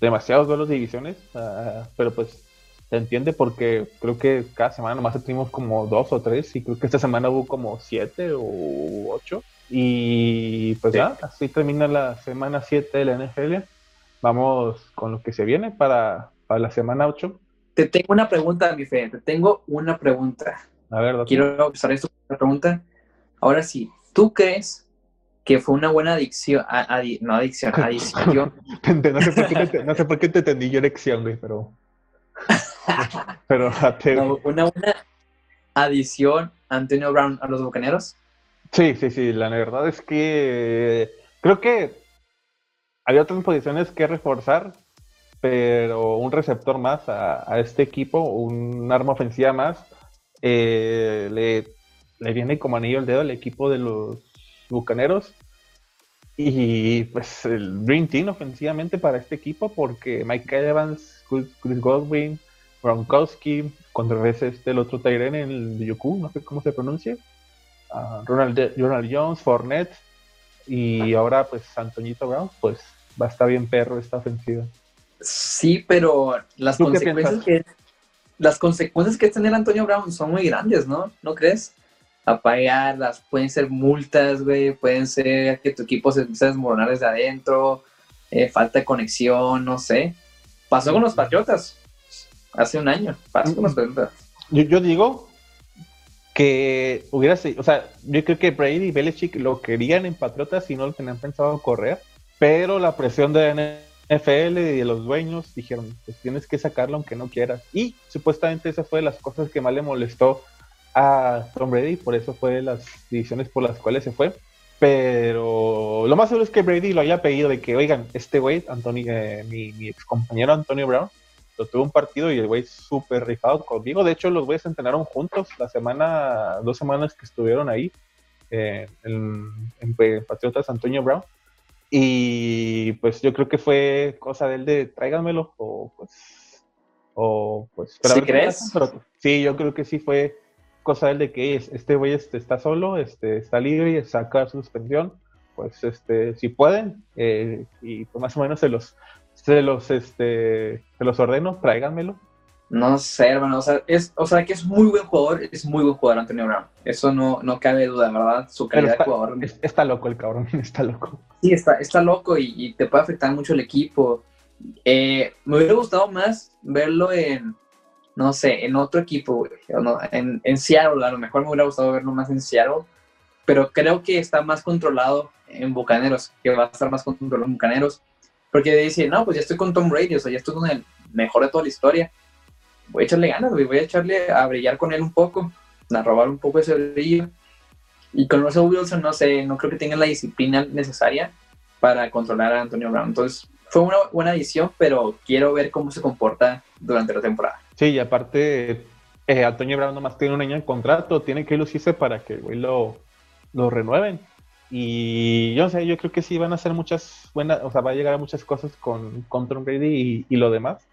[SPEAKER 1] demasiados duelos de divisiones, ah, pero pues se entiende porque creo que cada semana nomás tuvimos como dos o tres y creo que esta semana hubo como siete o ocho. Y pues ya, así termina la semana 7 de la NFL. Vamos con lo que se viene para para la semana 8.
[SPEAKER 2] Te tengo una pregunta, mi fe, te tengo una pregunta.
[SPEAKER 1] A ver,
[SPEAKER 2] Quiero usar esto una pregunta. Ahora sí, ¿tú crees que fue una buena adicción, no adicción, adición?
[SPEAKER 1] no, sé por qué te, no sé por qué te entendí yo elección, güey, pero... pero
[SPEAKER 2] una buena adición Antonio Brown a los Bucaneros.
[SPEAKER 1] Sí, sí, sí, la verdad es que creo que había otras posiciones que reforzar, pero un receptor más a, este equipo, un arma ofensiva más, eh, le, viene como anillo al dedo al equipo de los Bucaneros. Y pues el Green Team ofensivamente para este equipo, porque Mike Evans, Chris Godwin, Gronkowski, contra veces este el otro Tyren, el Yoku, no sé cómo se pronuncia, Ronald, Ronald Jones, Fournette, y ahora pues Antonito Brown, pues va a estar bien perro esta ofensiva.
[SPEAKER 2] Sí, pero las consecuencias que las consecuencias que tener Antonio Brown son muy grandes, ¿no? ¿No crees? Apagarlas, pueden ser multas, güey, pueden ser que tu equipo se empiece a desmoronar desde adentro, eh, falta de conexión, no sé. Pasó con los Patriotas hace un año, pasó los mm. Patriotas.
[SPEAKER 1] Yo, digo que hubiera sido, o sea, yo creo que Brady y Belichick lo querían en Patriotas y no lo tenían pensado correr, pero la presión de NFL y de los dueños dijeron, pues tienes que sacarlo aunque no quieras. Y supuestamente esa fue de las cosas que más le molestó a Tom Brady, por eso fue de las decisiones por las cuales se fue. Pero lo más seguro es que Brady lo haya pedido de que, oigan, este güey, eh, mi, mi, ex compañero Antonio Brown, lo tuvo un partido y el güey súper rifado conmigo. De hecho, los güeyes entrenaron juntos la semana, dos semanas que estuvieron ahí eh, en, en Patriotas Antonio Brown. Y pues yo creo que fue cosa de él de tráiganmelo o pues o pues
[SPEAKER 2] ¿Sí crees?
[SPEAKER 1] sí, yo creo que sí fue cosa de él de que este güey este, está solo, este está libre y saca su suspensión, pues este si pueden eh, y pues más o menos se los se los este se los ordeno, tráiganmelo
[SPEAKER 2] no sé, hermano, o sea, es, o sea, que es muy buen jugador, es muy buen jugador Antonio Brown. Eso no, no cabe duda, ¿verdad? Su calidad
[SPEAKER 1] de
[SPEAKER 2] jugador.
[SPEAKER 1] está loco el cabrón, está loco.
[SPEAKER 2] Sí, está, está loco y, te puede afectar mucho el equipo. Eh, me hubiera gustado más verlo en, no sé, en otro equipo, en, en Seattle, a lo mejor me hubiera gustado verlo más en Seattle, pero creo que está más controlado en Bucaneros, que va a estar más controlado en Bucaneros, porque dice, no, pues ya estoy con Tom Brady, o sea, ya estoy con el mejor de toda la historia voy a echarle ganas, voy a echarle a brillar con él un poco, a robar un poco ese brillo. Y con Russell Wilson, no sé, no creo que tenga la disciplina necesaria para controlar a Antonio Brown. Entonces, fue una buena edición, pero quiero ver cómo se comporta durante la temporada.
[SPEAKER 1] Sí, y aparte, eh, Antonio Brown nomás tiene un año de contrato, tiene que lucirse para que lo, lo renueven. Y yo no sé, yo creo que sí van a hacer muchas buenas, o sea, va a llegar a muchas cosas con, con Tom Brady y, y lo demás.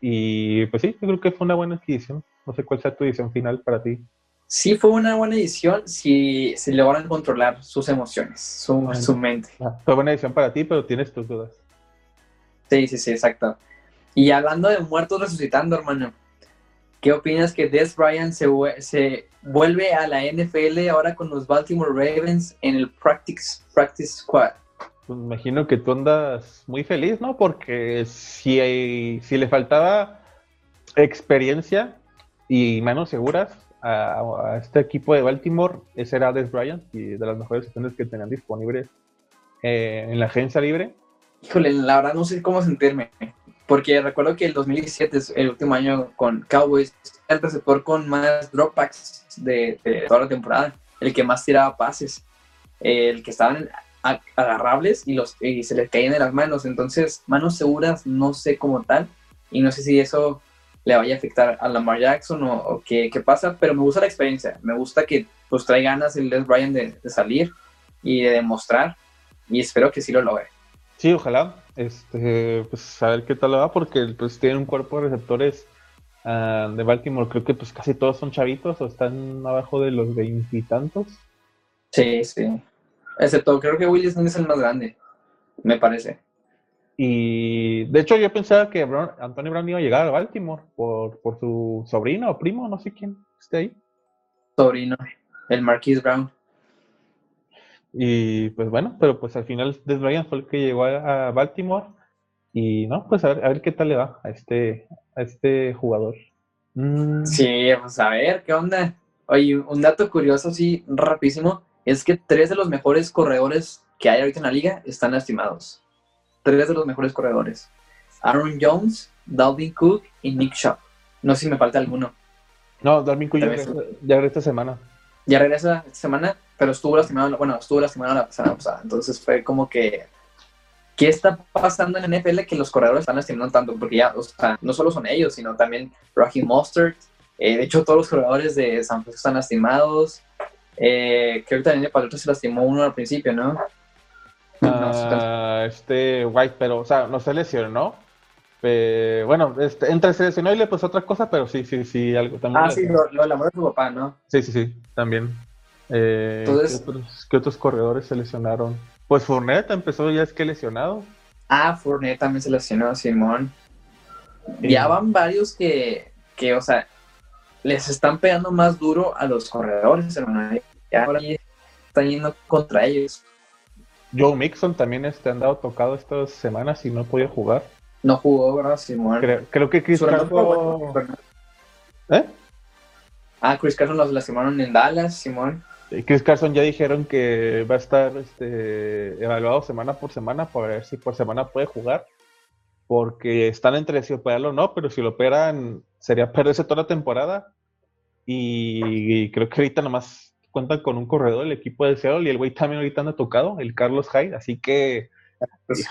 [SPEAKER 1] Y pues sí, yo creo que fue una buena adquisición. No sé cuál sea tu edición final para ti.
[SPEAKER 2] sí fue una buena edición si, si logran controlar sus emociones, su, su mente.
[SPEAKER 1] Ah, fue buena edición para ti, pero tienes tus dudas.
[SPEAKER 2] Sí, sí, sí, exacto. Y hablando de muertos resucitando, hermano, ¿qué opinas que Des Bryant se, se vuelve a la NFL ahora con los Baltimore Ravens en el Practice, practice Squad?
[SPEAKER 1] Pues me imagino que tú andas muy feliz, ¿no? Porque si, si le faltaba experiencia y manos seguras a, este equipo de Baltimore, ese era Des Bryant y de las mejores opciones que tenían disponibles eh, en la agencia libre.
[SPEAKER 2] Híjole, la verdad no sé cómo sentirme, porque recuerdo que el 2017 es el último año con Cowboys, el receptor con más dropbacks de, de toda la temporada, el que más tiraba pases, el que estaban agarrables y, los, y se les caían de las manos. Entonces, manos seguras no sé cómo tal. Y no sé si eso le vaya a afectar a Lamar Jackson o, qué, pasa, pero me gusta la experiencia. Me gusta que pues trae ganas el Les Bryant de, salir y de demostrar. Y espero que sí lo logre.
[SPEAKER 1] Sí, ojalá. Este, pues a ver qué tal va, porque pues tiene un cuerpo de receptores ah, de Baltimore. Creo que pues casi todos son chavitos o están abajo de los veintitantos.
[SPEAKER 2] Sí, sí. Excepto, creo que Willis es el más grande, me parece.
[SPEAKER 1] Y de hecho yo pensaba que Antonio Brown iba a llegar a Baltimore por, por su sobrino o primo, no sé quién esté ahí.
[SPEAKER 2] Sobrino, el Marquis Brown.
[SPEAKER 1] Y pues bueno, pero pues al final Des Bryant fue el que llegó a, Baltimore. Y no, pues a ver, a ver qué tal le va a este, a este jugador.
[SPEAKER 2] Mm. Sí, vamos a ver qué onda. Oye, un dato curioso, así rapidísimo es que tres de los mejores corredores que hay ahorita en la liga están lastimados. Tres de los mejores corredores. Aaron Jones, Dalvin Cook y Nick Shop. No sé si me falta alguno.
[SPEAKER 1] No, Dalvin Cook ya regresa, esta semana.
[SPEAKER 2] Ya regresa esta semana, pero estuvo lastimado, bueno, estuvo lastimado la semana pasada. Entonces fue como que, ¿qué está pasando en NFL que los corredores están lastimando tanto? Porque ya, o sea, no solo son ellos, sino también Raheem Mostert. Eh, de hecho, todos los corredores de San Francisco están lastimados. Eh, que ahorita en el se lastimó uno al principio, ¿no?
[SPEAKER 1] Ah, este White, pero, o sea, no se lesionó. Eh, bueno, este, entre se lesionó y le puso otra cosa, pero sí, sí, sí, algo
[SPEAKER 2] también. Ah, sí, lo, lo de su papá, ¿no?
[SPEAKER 1] Sí, sí, sí, también. Eh, Entonces, ¿qué otros, corredores se lesionaron? Pues Fournette empezó ya es que lesionado.
[SPEAKER 2] Ah, Fournette también se lesionó, Simón. Ya van varios que, que, o sea, les están pegando más duro a los corredores, hermano. Ya ahora están yendo contra ellos.
[SPEAKER 1] Joe Mixon también este, han dado tocado estas semanas y no podía jugar.
[SPEAKER 2] No jugó, ¿verdad, Simón?
[SPEAKER 1] Creo, que Chris Carson...
[SPEAKER 2] ¿Eh? Ah, Chris Carson los lastimaron en Dallas, Simón.
[SPEAKER 1] Chris Carson ya dijeron que va a estar este, evaluado semana por semana para ver si por semana puede jugar. Porque están entre si operarlo o no, pero si lo operan sería perderse toda la temporada. Y, creo que ahorita nomás cuentan con un corredor el equipo de Seattle y el güey también ahorita anda tocado, el Carlos Hyde, así que
[SPEAKER 2] pues,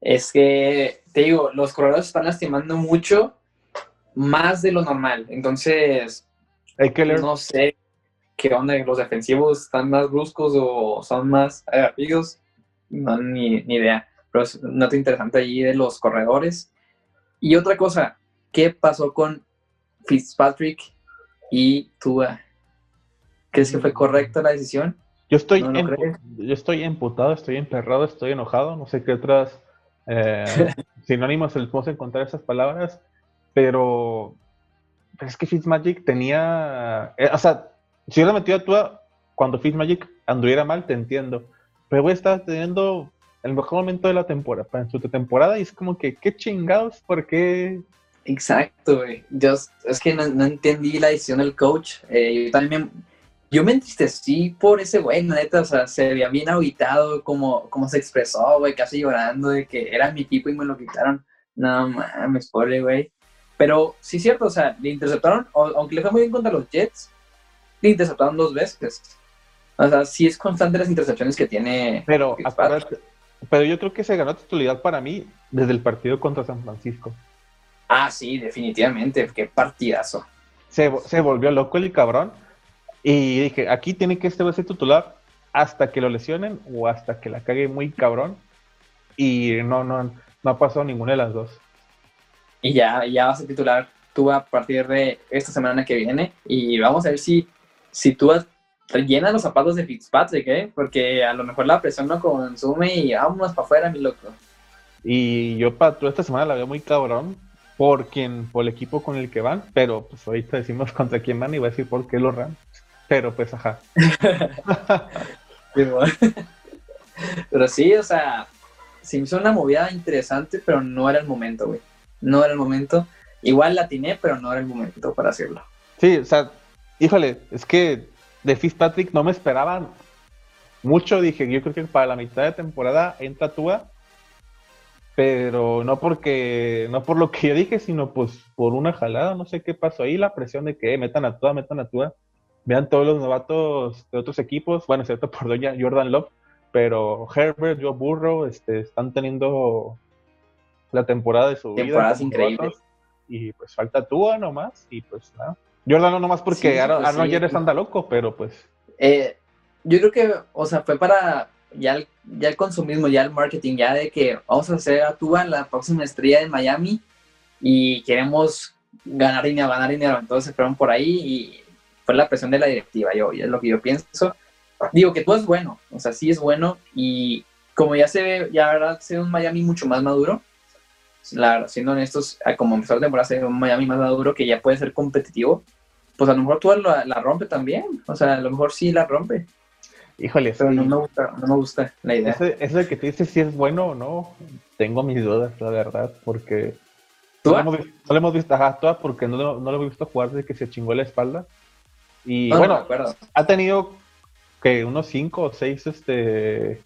[SPEAKER 2] Es que, te digo, los corredores están lastimando mucho más de lo normal. Entonces,
[SPEAKER 1] Hay que leer.
[SPEAKER 2] no sé qué onda, los defensivos están más bruscos o son más rápidos. No, ni, ni idea. Pero es un dato interesante ahí de los corredores. Y otra cosa, ¿qué pasó con Fitzpatrick y Tua? ¿Crees que fue correcta la decisión?
[SPEAKER 1] Yo estoy, yo estoy emputado, estoy emperrado, estoy enojado, no sé qué otras eh, sinónimos se les puedo encontrar esas palabras, pero es que Fitzmagic tenía, eh, o sea, si hubiera metido a Tua cuando Fitzmagic anduviera mal, te entiendo, pero estar teniendo el mejor momento de la temporada, en su temporada, y es como que, qué chingados, ¿por qué
[SPEAKER 2] Exacto, güey. Yo, es que no, entendí la decisión del coach. Eh, yo también yo me entristecí por ese güey, neta, o sea, se veía bien aguitado como, como se expresó, güey, casi llorando de que era mi equipo y me lo quitaron. No mames, pobre güey. Pero sí es cierto, o sea, le interceptaron, aunque le fue muy bien contra los Jets, le interceptaron dos veces. O sea, sí es constante las intercepciones que tiene.
[SPEAKER 1] Pero, pero yo creo que se ganó titularidad para mí desde el partido contra San Francisco.
[SPEAKER 2] Ah, sí, definitivamente, qué partidazo.
[SPEAKER 1] Se, se volvió loco el cabrón y dije, aquí tiene que este ser titular hasta que lo lesionen o hasta que la cague muy cabrón. Y no, no, no ha pasado ninguna de las dos.
[SPEAKER 2] Y ya, ya va a ser titular Tua a partir de esta semana que viene y vamos a ver si, si Tua rellena los zapatos de Fitzpatrick, ¿eh? Porque a lo mejor la presión no consume y vámonos para afuera, mi loco.
[SPEAKER 1] Y yo para esta semana la veo muy cabrón por quien, por el equipo con el que van, pero pues ahorita decimos contra quién van y voy a decir por qué los Rams. Pero pues ajá.
[SPEAKER 2] pero sí, o sea, se me hizo una movida interesante, pero no era el momento, güey. No era el momento. Igual la atiné, pero no era el momento para hacerlo.
[SPEAKER 1] Sí, o sea, híjole, es que de Fitzpatrick no me esperaban mucho. Dije, yo creo que para la mitad de temporada entra Tua, pero no porque, no por lo que yo dije, sino pues por una jalada, no sé qué pasó ahí, la presión de que eh, metan a Tua, metan a Tua. Vean todos los novatos de otros equipos, bueno, excepto por Doña Jordan Love, pero Herbert, Joe Burrow, este, están teniendo la temporada de su
[SPEAKER 2] Temporadas vida. increíbles.
[SPEAKER 1] Y pues falta Tua nomás, y pues nada. Jordan no nomás porque sí, Aaron, pues, Rodgers anda loco, pero pues.
[SPEAKER 2] Eh, yo creo que, o sea, fue para ya el, ya el consumismo, ya el marketing, ya de que vamos a hacer a Tua la próxima estrella de Miami y queremos ganar dinero, ganar dinero. Entonces se fueron por ahí y fue la presión de la directiva, yo, y es lo que yo pienso. Digo que tú es bueno, o sea, sí es bueno y como ya se ve, ya verdad, se ve un Miami mucho más maduro. La, siendo honestos, como empezó la temporada, se ve un Miami más maduro que ya puede ser competitivo. Pues a lo mejor tú la, la rompe también, o sea, a lo mejor sí la rompe.
[SPEAKER 1] Híjole,
[SPEAKER 2] pero no, me gusta, no me gusta la idea.
[SPEAKER 1] Eso, de que te dices si es bueno o no, tengo mis dudas, la verdad, porque
[SPEAKER 2] ¿Tú?
[SPEAKER 1] no, hemos, no le hemos visto a todas porque no, no, lo hemos visto jugar desde que se chingó la espalda. Y
[SPEAKER 2] No,
[SPEAKER 1] bueno,
[SPEAKER 2] no
[SPEAKER 1] ha tenido que unos 5 o 6 este,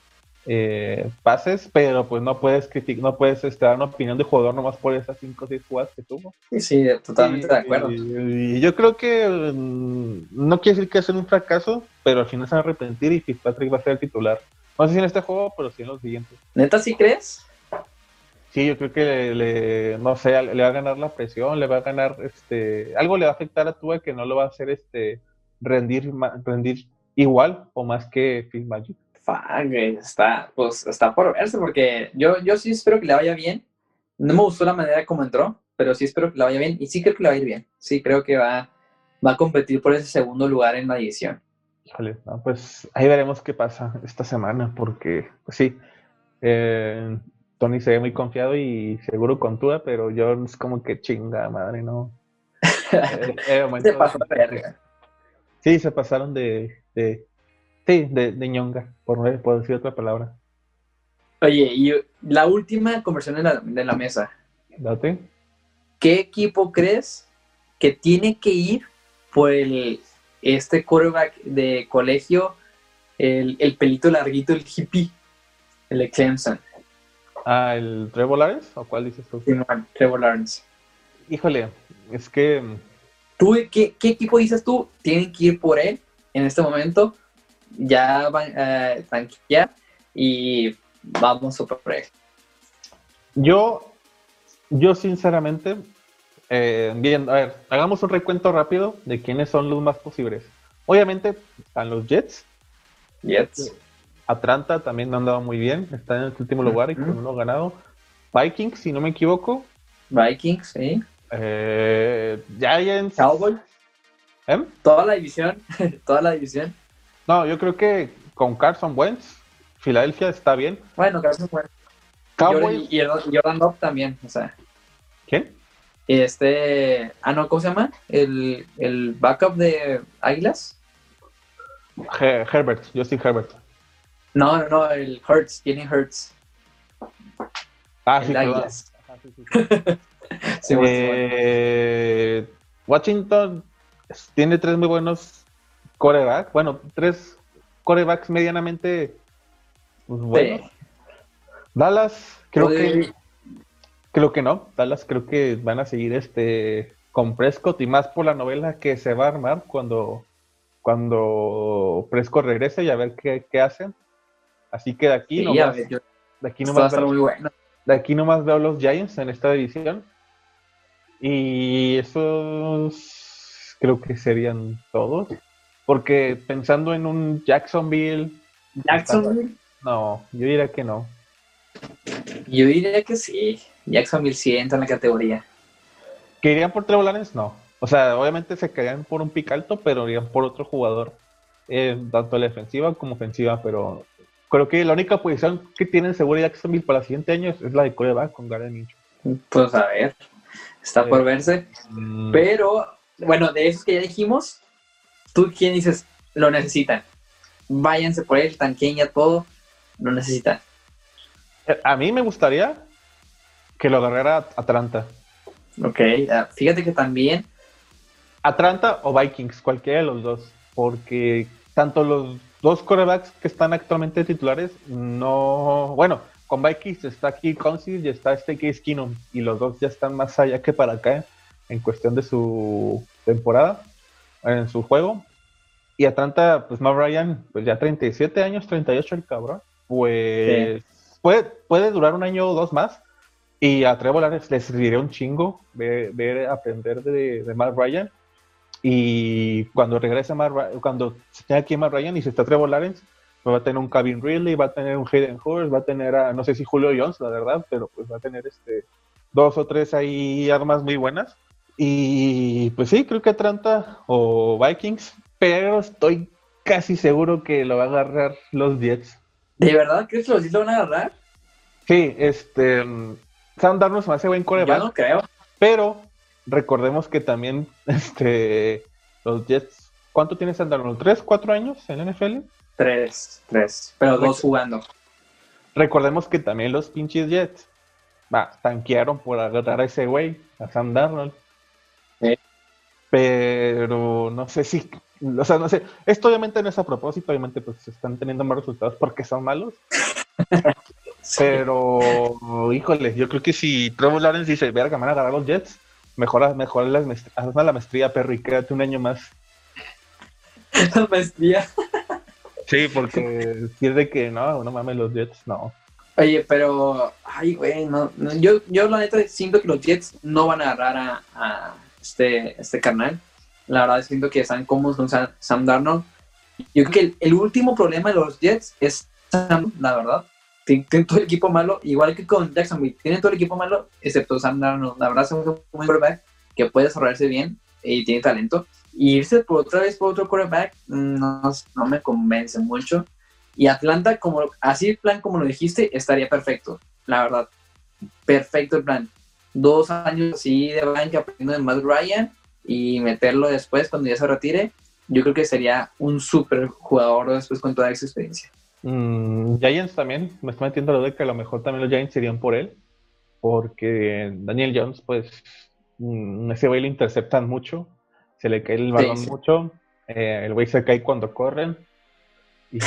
[SPEAKER 1] eh, pases, pero pues no puedes criticar, no puedes este, dar una opinión de jugador nomás por esas 5 o 6 jugadas que tuvo.
[SPEAKER 2] Sí, sí, totalmente
[SPEAKER 1] Y-
[SPEAKER 2] de acuerdo.
[SPEAKER 1] Y, yo creo que mm, no quiere decir que sea un fracaso, pero al final se va a arrepentir y Fitzpatrick va a ser el titular. No sé si en este juego, pero sí en los siguientes.
[SPEAKER 2] ¿Neta sí crees?
[SPEAKER 1] Sí, yo creo que le, le- no sé, le va a ganar la presión, le va a ganar, este, algo le va a afectar a Tua que no lo va a hacer, este, rendir, rendir igual o más que Fitzmagic.
[SPEAKER 2] Fuck, güey, está, pues, está por verse, porque yo, yo sí espero que le vaya bien. No me gustó la manera como entró, pero sí espero que le vaya bien. Y sí creo que le va a ir bien. Sí creo que va, va a competir por ese segundo lugar en la división.
[SPEAKER 1] Híjole, no, pues ahí veremos qué pasa esta semana, porque, pues sí, eh, Tony se ve muy confiado y seguro con Tua, pero yo es como que chinga madre, ¿no? Eh,
[SPEAKER 2] Se pasó de verga.
[SPEAKER 1] Sí, se pasaron de, de sí, de, de ñonga, por, no- por decir otra palabra.
[SPEAKER 2] Oye, y la última conversión de la, de la mesa.
[SPEAKER 1] Date.
[SPEAKER 2] ¿Qué equipo crees que tiene que ir por el, este quarterback de colegio, el, el pelito larguito, el hippie, el de Clemson?
[SPEAKER 1] Ah, ¿el Trevor Lawrence? ¿O cuál dices tú?
[SPEAKER 2] Simón, Trevor Lawrence.
[SPEAKER 1] Híjole, es que
[SPEAKER 2] ¿Tú, qué, qué equipo dices tú? Tienen que ir por él en este momento. Ya van a tanquear y vamos a por él.
[SPEAKER 1] yo, yo sinceramente, eh, bien, a ver, hagamos un recuento rápido de quiénes son los más posibles. Obviamente están los Jets,
[SPEAKER 2] Jets.
[SPEAKER 1] Atlanta también no han dado muy bien, está en el último lugar y con uno ganado. Vikings, si no me equivoco.
[SPEAKER 2] Vikings, ¿sí?
[SPEAKER 1] Eh, Giants.
[SPEAKER 2] Cowboys.
[SPEAKER 1] ¿eh?
[SPEAKER 2] Toda la división. Toda la división.
[SPEAKER 1] No, yo creo que con Carson Wentz, Filadelfia está bien.
[SPEAKER 2] Bueno, gracias. Bueno.
[SPEAKER 1] Cowboys,
[SPEAKER 2] Y Jordan Jordan Love también. O sea,
[SPEAKER 1] ¿quién?
[SPEAKER 2] este. Ah, no, ¿cómo se llama? El, el backup de Águilas.
[SPEAKER 1] He- Herbert, Justin Herbert.
[SPEAKER 2] No, no, no, el Hurts. Jenny Hurts.
[SPEAKER 1] Ah,
[SPEAKER 2] el
[SPEAKER 1] sí, sí. Eh, Washington tiene tres muy buenos corebacks. Bueno, tres corebacks medianamente pues, buenos.
[SPEAKER 2] Sí.
[SPEAKER 1] Dallas, creo que creo que no. Dallas creo que van a seguir este con Prescott y más por la novela que se va a armar cuando cuando Prescott regrese y a ver qué, qué hacen. Así que de aquí
[SPEAKER 2] Sí,
[SPEAKER 1] nomás,
[SPEAKER 2] yo-
[SPEAKER 1] de aquí nomás veo-
[SPEAKER 2] muy bueno.
[SPEAKER 1] de aquí nomás veo los Giants en esta división. Y esos creo que serían todos. Porque pensando en un Jacksonville,
[SPEAKER 2] Jacksonville.
[SPEAKER 1] no, yo diría que no.
[SPEAKER 2] Yo diría que sí. Jacksonville sí entra en la categoría.
[SPEAKER 1] ¿Que irían por Trevor Lawrence? No. O sea, obviamente se caerían por un pick alto, pero irían por otro jugador. Eh, tanto la defensiva como ofensiva, pero creo que la única posición que tienen seguridad que para el siguiente año es, la de coreback con Minshew.
[SPEAKER 2] Pues a ver, está por verse. Mm. Pero, bueno, de esos que ya dijimos, ¿tú quién dices lo necesitan? Váyanse por él, tanqueen ya todo, lo necesitan.
[SPEAKER 1] Eh, a mí me gustaría que lo agarrara Atlanta.
[SPEAKER 2] Ok, ah, fíjate que también.
[SPEAKER 1] Atlanta o Vikings, cualquiera de los dos, porque tanto los dos corebacks que están actualmente titulares, no. Bueno, con Vikings está aquí Cousins y está este Case Keenum, y los dos ya están más allá que para acá en cuestión de su temporada, en su juego. Y Atlanta, pues Matt Ryan, pues ya 37 años, 38 el cabrón, pues puede, puede durar un año o dos más, y a Trevor Lawrence le serviría un chingo ver, aprender de, de, Matt Ryan. Y cuando regrese Matt cuando se tenga aquí Matt Ryan y se está Trevor Lawrence, pues va a tener un Kevin Ridley, va a tener un Hayden Hurst, va a tener a, no sé si Julio Jones, la verdad, pero pues va a tener este dos o tres ahí armas muy buenas. Y pues sí, creo que Atlanta o Vikings, pero estoy casi seguro que lo va a agarrar los Jets.
[SPEAKER 2] ¿De verdad crees que los Jets lo van a agarrar?
[SPEAKER 1] Sí, este, Sam Darnold se me hace buen coreback.
[SPEAKER 2] Yo no creo.
[SPEAKER 1] Pero recordemos que también este, los Jets, ¿cuánto tiene Sam Darnold? ¿Tres, cuatro años en la NFL?
[SPEAKER 2] Tres, tres, pero dos jugando.
[SPEAKER 1] Recordemos que también los pinches Jets va, tanquearon por agarrar a ese güey, a Sam Darnold. Pero no sé si, o sea, no sé, esto obviamente no es a propósito, obviamente pues están teniendo más resultados porque son malos. Pero, híjole, yo creo que si Trevor Lawrence dice, verga, van a agarrar los Jets, mejora, mejora la, la maestría, perro, y quédate un año más.
[SPEAKER 2] La maestría.
[SPEAKER 1] Sí, porque si es de que no, no mames los Jets, no.
[SPEAKER 2] Oye, pero, ay, güey, no, yo, yo la neta siento que los Jets no van a agarrar a, este, este carnal. La verdad siento que están cómodos con Sam, Darnold. Yo creo que el, el, último problema de los Jets es Sam, la verdad tienen todo el equipo malo, igual que con Jacksonville, tienen todo el equipo malo, excepto Sam Darnold. La verdad, es un que puede desarrollarse bien y tiene talento. Y irse por otra vez por otro quarterback no, no me convence mucho. Y Atlanta, como así el plan como lo dijiste, estaría perfecto, la verdad. Perfecto el plan. Dos años así de banca aprendiendo de Matt Ryan y meterlo después cuando ya se retire. Yo creo que sería un súper jugador después con toda esa experiencia.
[SPEAKER 1] Mm, Giants también, me está metiendo la de que a lo mejor también los Giants irían por él, porque Daniel Jones, pues, mm, ese güey le interceptan mucho, se le cae el balón mucho, eh, el güey se cae cuando corren. Y,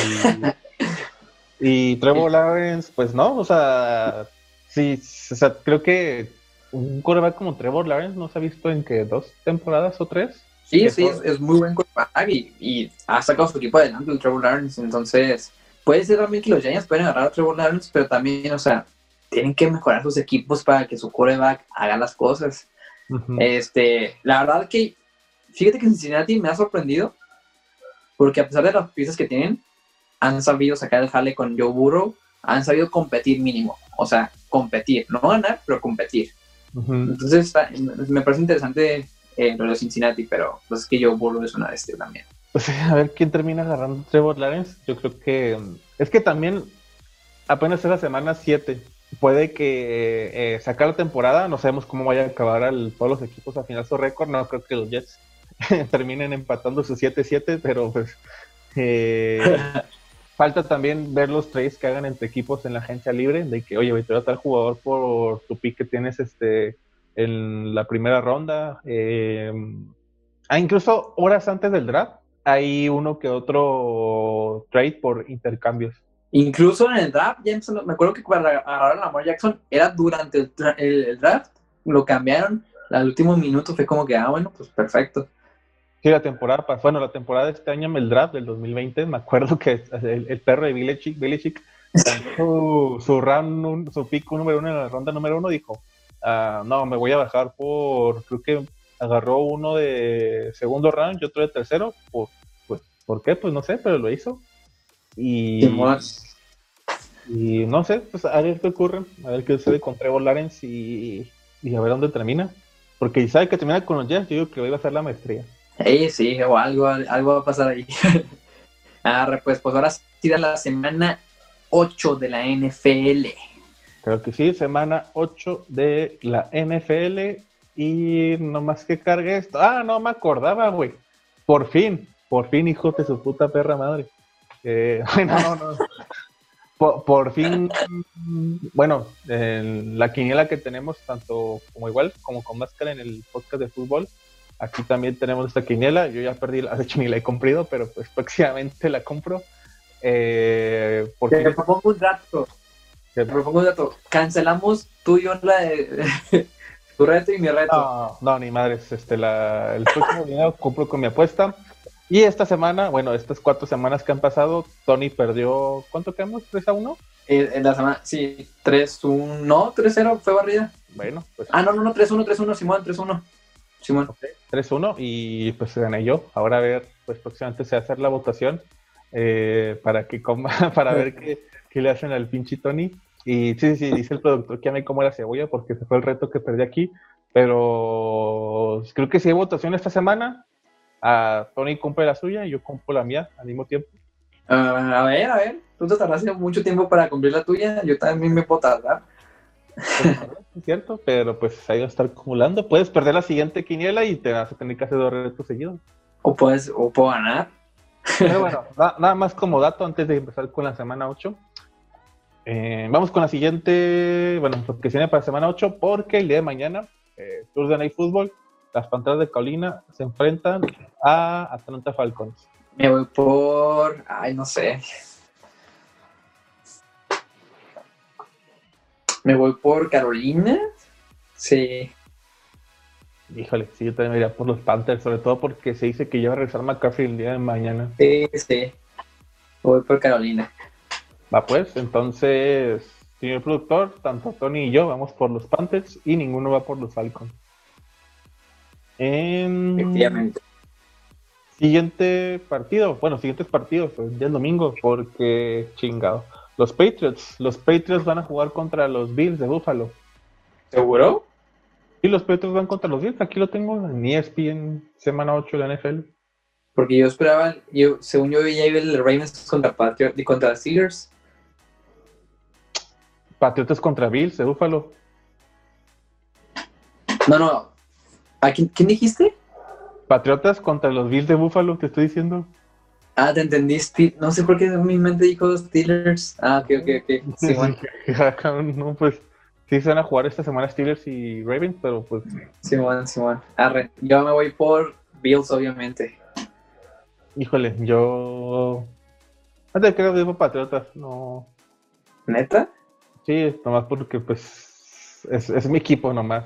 [SPEAKER 1] y Trevor Lawrence, pues no, o sea, sí, o sea, creo que un coreback como Trevor Lawrence no se ha visto en que dos temporadas o tres.
[SPEAKER 2] Sí, sí, es, muy buen coreback y, y, ha sacado su equipo adelante el Trevor Lawrence, entonces puede ser también que los Giants pueden agarrar a Trevor Lawrence, pero también, o sea, tienen que mejorar sus equipos para que su coreback haga las cosas. Este, la verdad que, fíjate que Cincinnati me ha sorprendido, porque a pesar de las piezas que tienen, han sabido sacar el jale con Joe Burrow, han sabido competir mínimo, o sea, competir, no ganar, pero competir. Entonces, me parece interesante eh, lo de Cincinnati, pero pues es que Joe Burrow es una de este también.
[SPEAKER 1] Pues a ver quién termina agarrando Trevor Lawrence. Yo creo que es que también apenas es la semana 7. Puede que eh, sacar la temporada, no sabemos cómo vaya a acabar al, todos los equipos a final su récord. No creo que los Jets terminen empatando su 7-7, pero pues eh, falta también ver los trades que hagan entre equipos en la agencia libre, de que, oye, voy a tal jugador por tu pick que tienes este en la primera ronda. Eh, ah, incluso horas antes del draft, hay uno que otro trade por intercambios.
[SPEAKER 2] Incluso en el draft, me acuerdo que para agarrar a Lamar Jackson era durante el, draft, lo cambiaron al último minuto, fue como que, ah, bueno, pues perfecto.
[SPEAKER 1] Sí, la temporada, bueno, la temporada de este año, el draft del 2020, me acuerdo que el, perro de Belichick, Belichick su, su, round, su pick número uno en la ronda número uno, dijo, ah, no, me voy a bajar por, creo que agarró uno de segundo round y otro de tercero, por ¿Por qué? Pues no sé, pero lo hizo. Y, y no sé, pues a ver qué ocurre, a ver qué sucede con Trevor Lawrence y, a ver dónde termina. Porque sabe que termina con los Jets, yo digo que hoy va a ser la maestría.
[SPEAKER 2] Sí, sí, o algo, algo va a pasar ahí. ah, pues, pues ahora sí la semana 8 de la NFL.
[SPEAKER 1] Creo que sí, semana 8 de la NFL. Y no más que cargue esto. Ah, no me acordaba, güey. Por fin, por fin, hijo de su puta perra madre. Eh, no, no. Por, fin, bueno, la quiniela que tenemos, tanto como igual, como con máscara en el podcast de fútbol, aquí también tenemos esta quiniela. Yo ya perdí, de hecho ni la he comprado, pero pues próximamente la compro.
[SPEAKER 2] Eh, porque... Te propongo un dato. Te propongo un dato. Cancelamos tú y yo la de... tu reto y mi reto.
[SPEAKER 1] No, no, ni madres. Este, la, el próximo video compro con mi apuesta. Y esta semana, bueno, estas cuatro semanas que han pasado, Tony perdió, ¿cuánto quedamos? ¿3 a 1?
[SPEAKER 2] Eh, en la semana, sí, 3-1, no, 3-0 fue barrida.
[SPEAKER 1] Bueno,
[SPEAKER 2] pues. Ah, no, no, no, 3-1, 3-1, Simón, 3-1. Simón.
[SPEAKER 1] Okay, 3-1 y pues gané yo. Ahora a ver, pues próximamente se va a hacer la votación eh, para que coma, para ver qué, qué, le hacen al pinche Tony. Y sí, sí, dice el productor que a mí como la cebolla porque ese fue el reto que perdí aquí. Pero creo que si hay votación esta semana, a Tony compra la suya y yo compro la mía al mismo tiempo.
[SPEAKER 2] a ver, a ver, tú te tardaste mucho tiempo para cumplir la tuya, yo también me puedo tardar.
[SPEAKER 1] es cierto, pero pues ahí va a estar acumulando. Puedes perder la siguiente quiniela y te vas a tener que hacer dos retos seguidos.
[SPEAKER 2] O puedes, o puedo ganar.
[SPEAKER 1] Pero bueno, nada más como dato antes de empezar con la semana 8. Eh, vamos con la siguiente, bueno, que viene para semana 8, porque el día de mañana, eh, Tour de Night Football, las Panteras de Colina se enfrentan a Atlanta Falcons.
[SPEAKER 2] Me voy por. Ay, no sé. Me voy por Carolina. Sí.
[SPEAKER 1] Híjole, sí, yo también me iría por los Panthers, sobre todo porque se dice que lleva a regresar McCaffrey el día de mañana.
[SPEAKER 2] Sí, sí. Voy por Carolina.
[SPEAKER 1] Va pues, entonces, señor productor, tanto Tony y yo vamos por los Panthers y ninguno va por los Falcons.
[SPEAKER 2] Efectivamente.
[SPEAKER 1] Siguiente partido, bueno, siguientes partidos, pues, ya es domingo, porque chingado. Los Patriots, los Patriots van a jugar contra los Bills de Buffalo.
[SPEAKER 2] ¿Seguro?
[SPEAKER 1] Y los Patriots van contra los Bills, aquí lo tengo en ESPN semana 8 de la NFL.
[SPEAKER 2] Porque yo esperaba, yo, según yo veía el Ravens contra Patriots y contra Steelers.
[SPEAKER 1] Patriotas contra Bills de Buffalo.
[SPEAKER 2] No, no, ¿A quién, dijiste?
[SPEAKER 1] Patriotas contra los Bills de Buffalo, te estoy diciendo.
[SPEAKER 2] Ah, te entendiste. No sé por qué en mi mente dijo Steelers. Ah, ok, ok, ok. Sí, bueno.
[SPEAKER 1] no, pues sí se van a jugar esta semana Steelers y Ravens, pero pues.
[SPEAKER 2] Simón, Simón. Arre. Yo me voy por Bills, obviamente.
[SPEAKER 1] Híjole, yo. Antes creo que por Patriotas, no.
[SPEAKER 2] ¿Neta?
[SPEAKER 1] Sí, nomás porque pues es, es mi equipo nomás.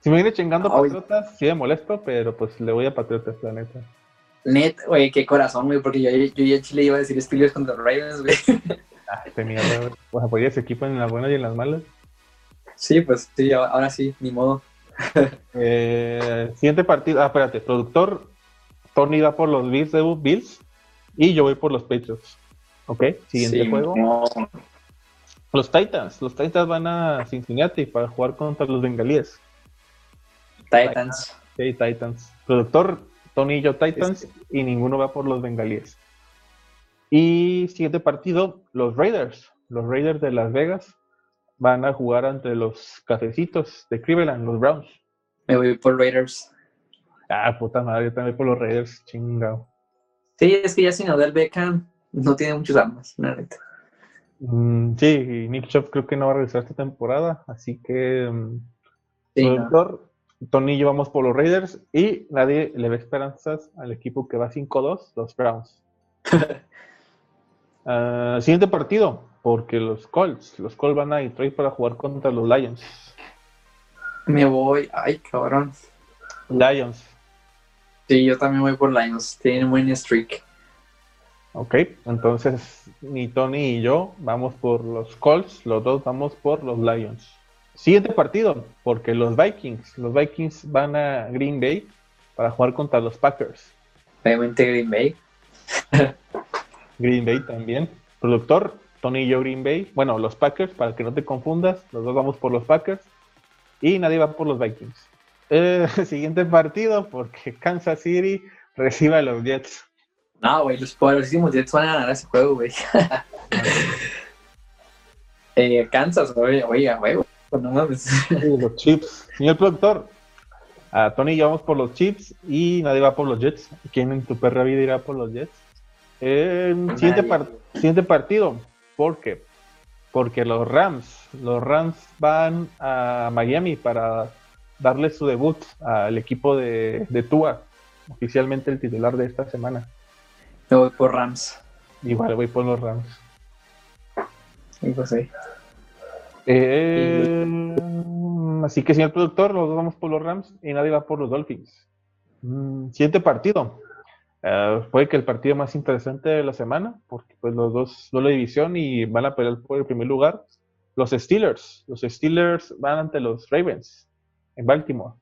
[SPEAKER 1] Si me viene chingando Patriotas, sí me molesto, pero pues le voy a Patriotas, la neta.
[SPEAKER 2] Neta, güey, qué corazón, güey, porque yo, yo ya en Chile iba a decir Steelers contra Ravens, güey.
[SPEAKER 1] Ah, mierda, pues ese equipo en las buenas y en las malas.
[SPEAKER 2] Sí, pues sí, ahora sí, ni modo.
[SPEAKER 1] eh, siguiente partido, ah, espérate, productor, Tony va por los Bills de Bills y yo voy por los Patriots. Ok, siguiente juego. Los Titans, los Titans van a Cincinnati para jugar contra los Bengalíes.
[SPEAKER 2] Titans.
[SPEAKER 1] Sí, Titans. Productor, Tony y yo Titans y ninguno va por los bengalíes. Y siguiente partido, los Raiders. Los Raiders de Las Vegas van a jugar entre los cafecitos de Cleveland, los Browns.
[SPEAKER 2] Me voy por Raiders.
[SPEAKER 1] Ah, puta madre, yo también por los Raiders, chingado.
[SPEAKER 2] Sí, es que ya sin Odell Beckham no tiene muchas armas, la neta.
[SPEAKER 1] Mm, sí, y Nick Chubb creo que no va a regresar esta temporada, así que mm, Tony y vamos por los Raiders y nadie le ve esperanzas al equipo que va 5-2, los Browns. Ah, siguiente partido, porque los Colts, los Colts van a Detroit para jugar contra los Lions.
[SPEAKER 2] Me voy, ay cabrón.
[SPEAKER 1] Lions.
[SPEAKER 2] Sí, yo también voy por Lions, tienen buen streak.
[SPEAKER 1] Ok, entonces ni Tony y yo vamos por los Colts, los dos vamos por los Lions. Siguiente partido, porque los Vikings, los Vikings van a Green Bay para jugar contra los Packers.
[SPEAKER 2] Obviamente Green Bay.
[SPEAKER 1] Green Bay también. Productor, Tony y yo Green Bay. Bueno, los Packers, para que no te confundas, los dos vamos por los Packers. Y nadie va por los Vikings. Eh, siguiente partido, porque Kansas City recibe a los Jets.
[SPEAKER 2] No, güey, los poderosísimos Jets van a ganar ese juego, güey. eh, Kansas, güey, oiga, güey, no mames.
[SPEAKER 1] los Chips. Señor productor, a Tony y vamos por los Chips y nadie va por los Jets. ¿Quién en tu perra vida irá por los Jets? Eh, siguiente, par- siguiente partido, ¿por qué? Porque los Rams, los Rams van a Miami para darle su debut al equipo de, de Tua, oficialmente el titular de esta semana.
[SPEAKER 2] Me voy por Rams.
[SPEAKER 1] Igual voy por los Rams.
[SPEAKER 2] Y pues sí.
[SPEAKER 1] Eh, así que, señor productor, los dos vamos por los Rams y nadie va por los Dolphins. Mm, siguiente partido. Fue que el partido más interesante de la semana, porque pues los dos son la división y van a pelear por el primer lugar. Los Steelers. Los Steelers van ante los Ravens en Baltimore.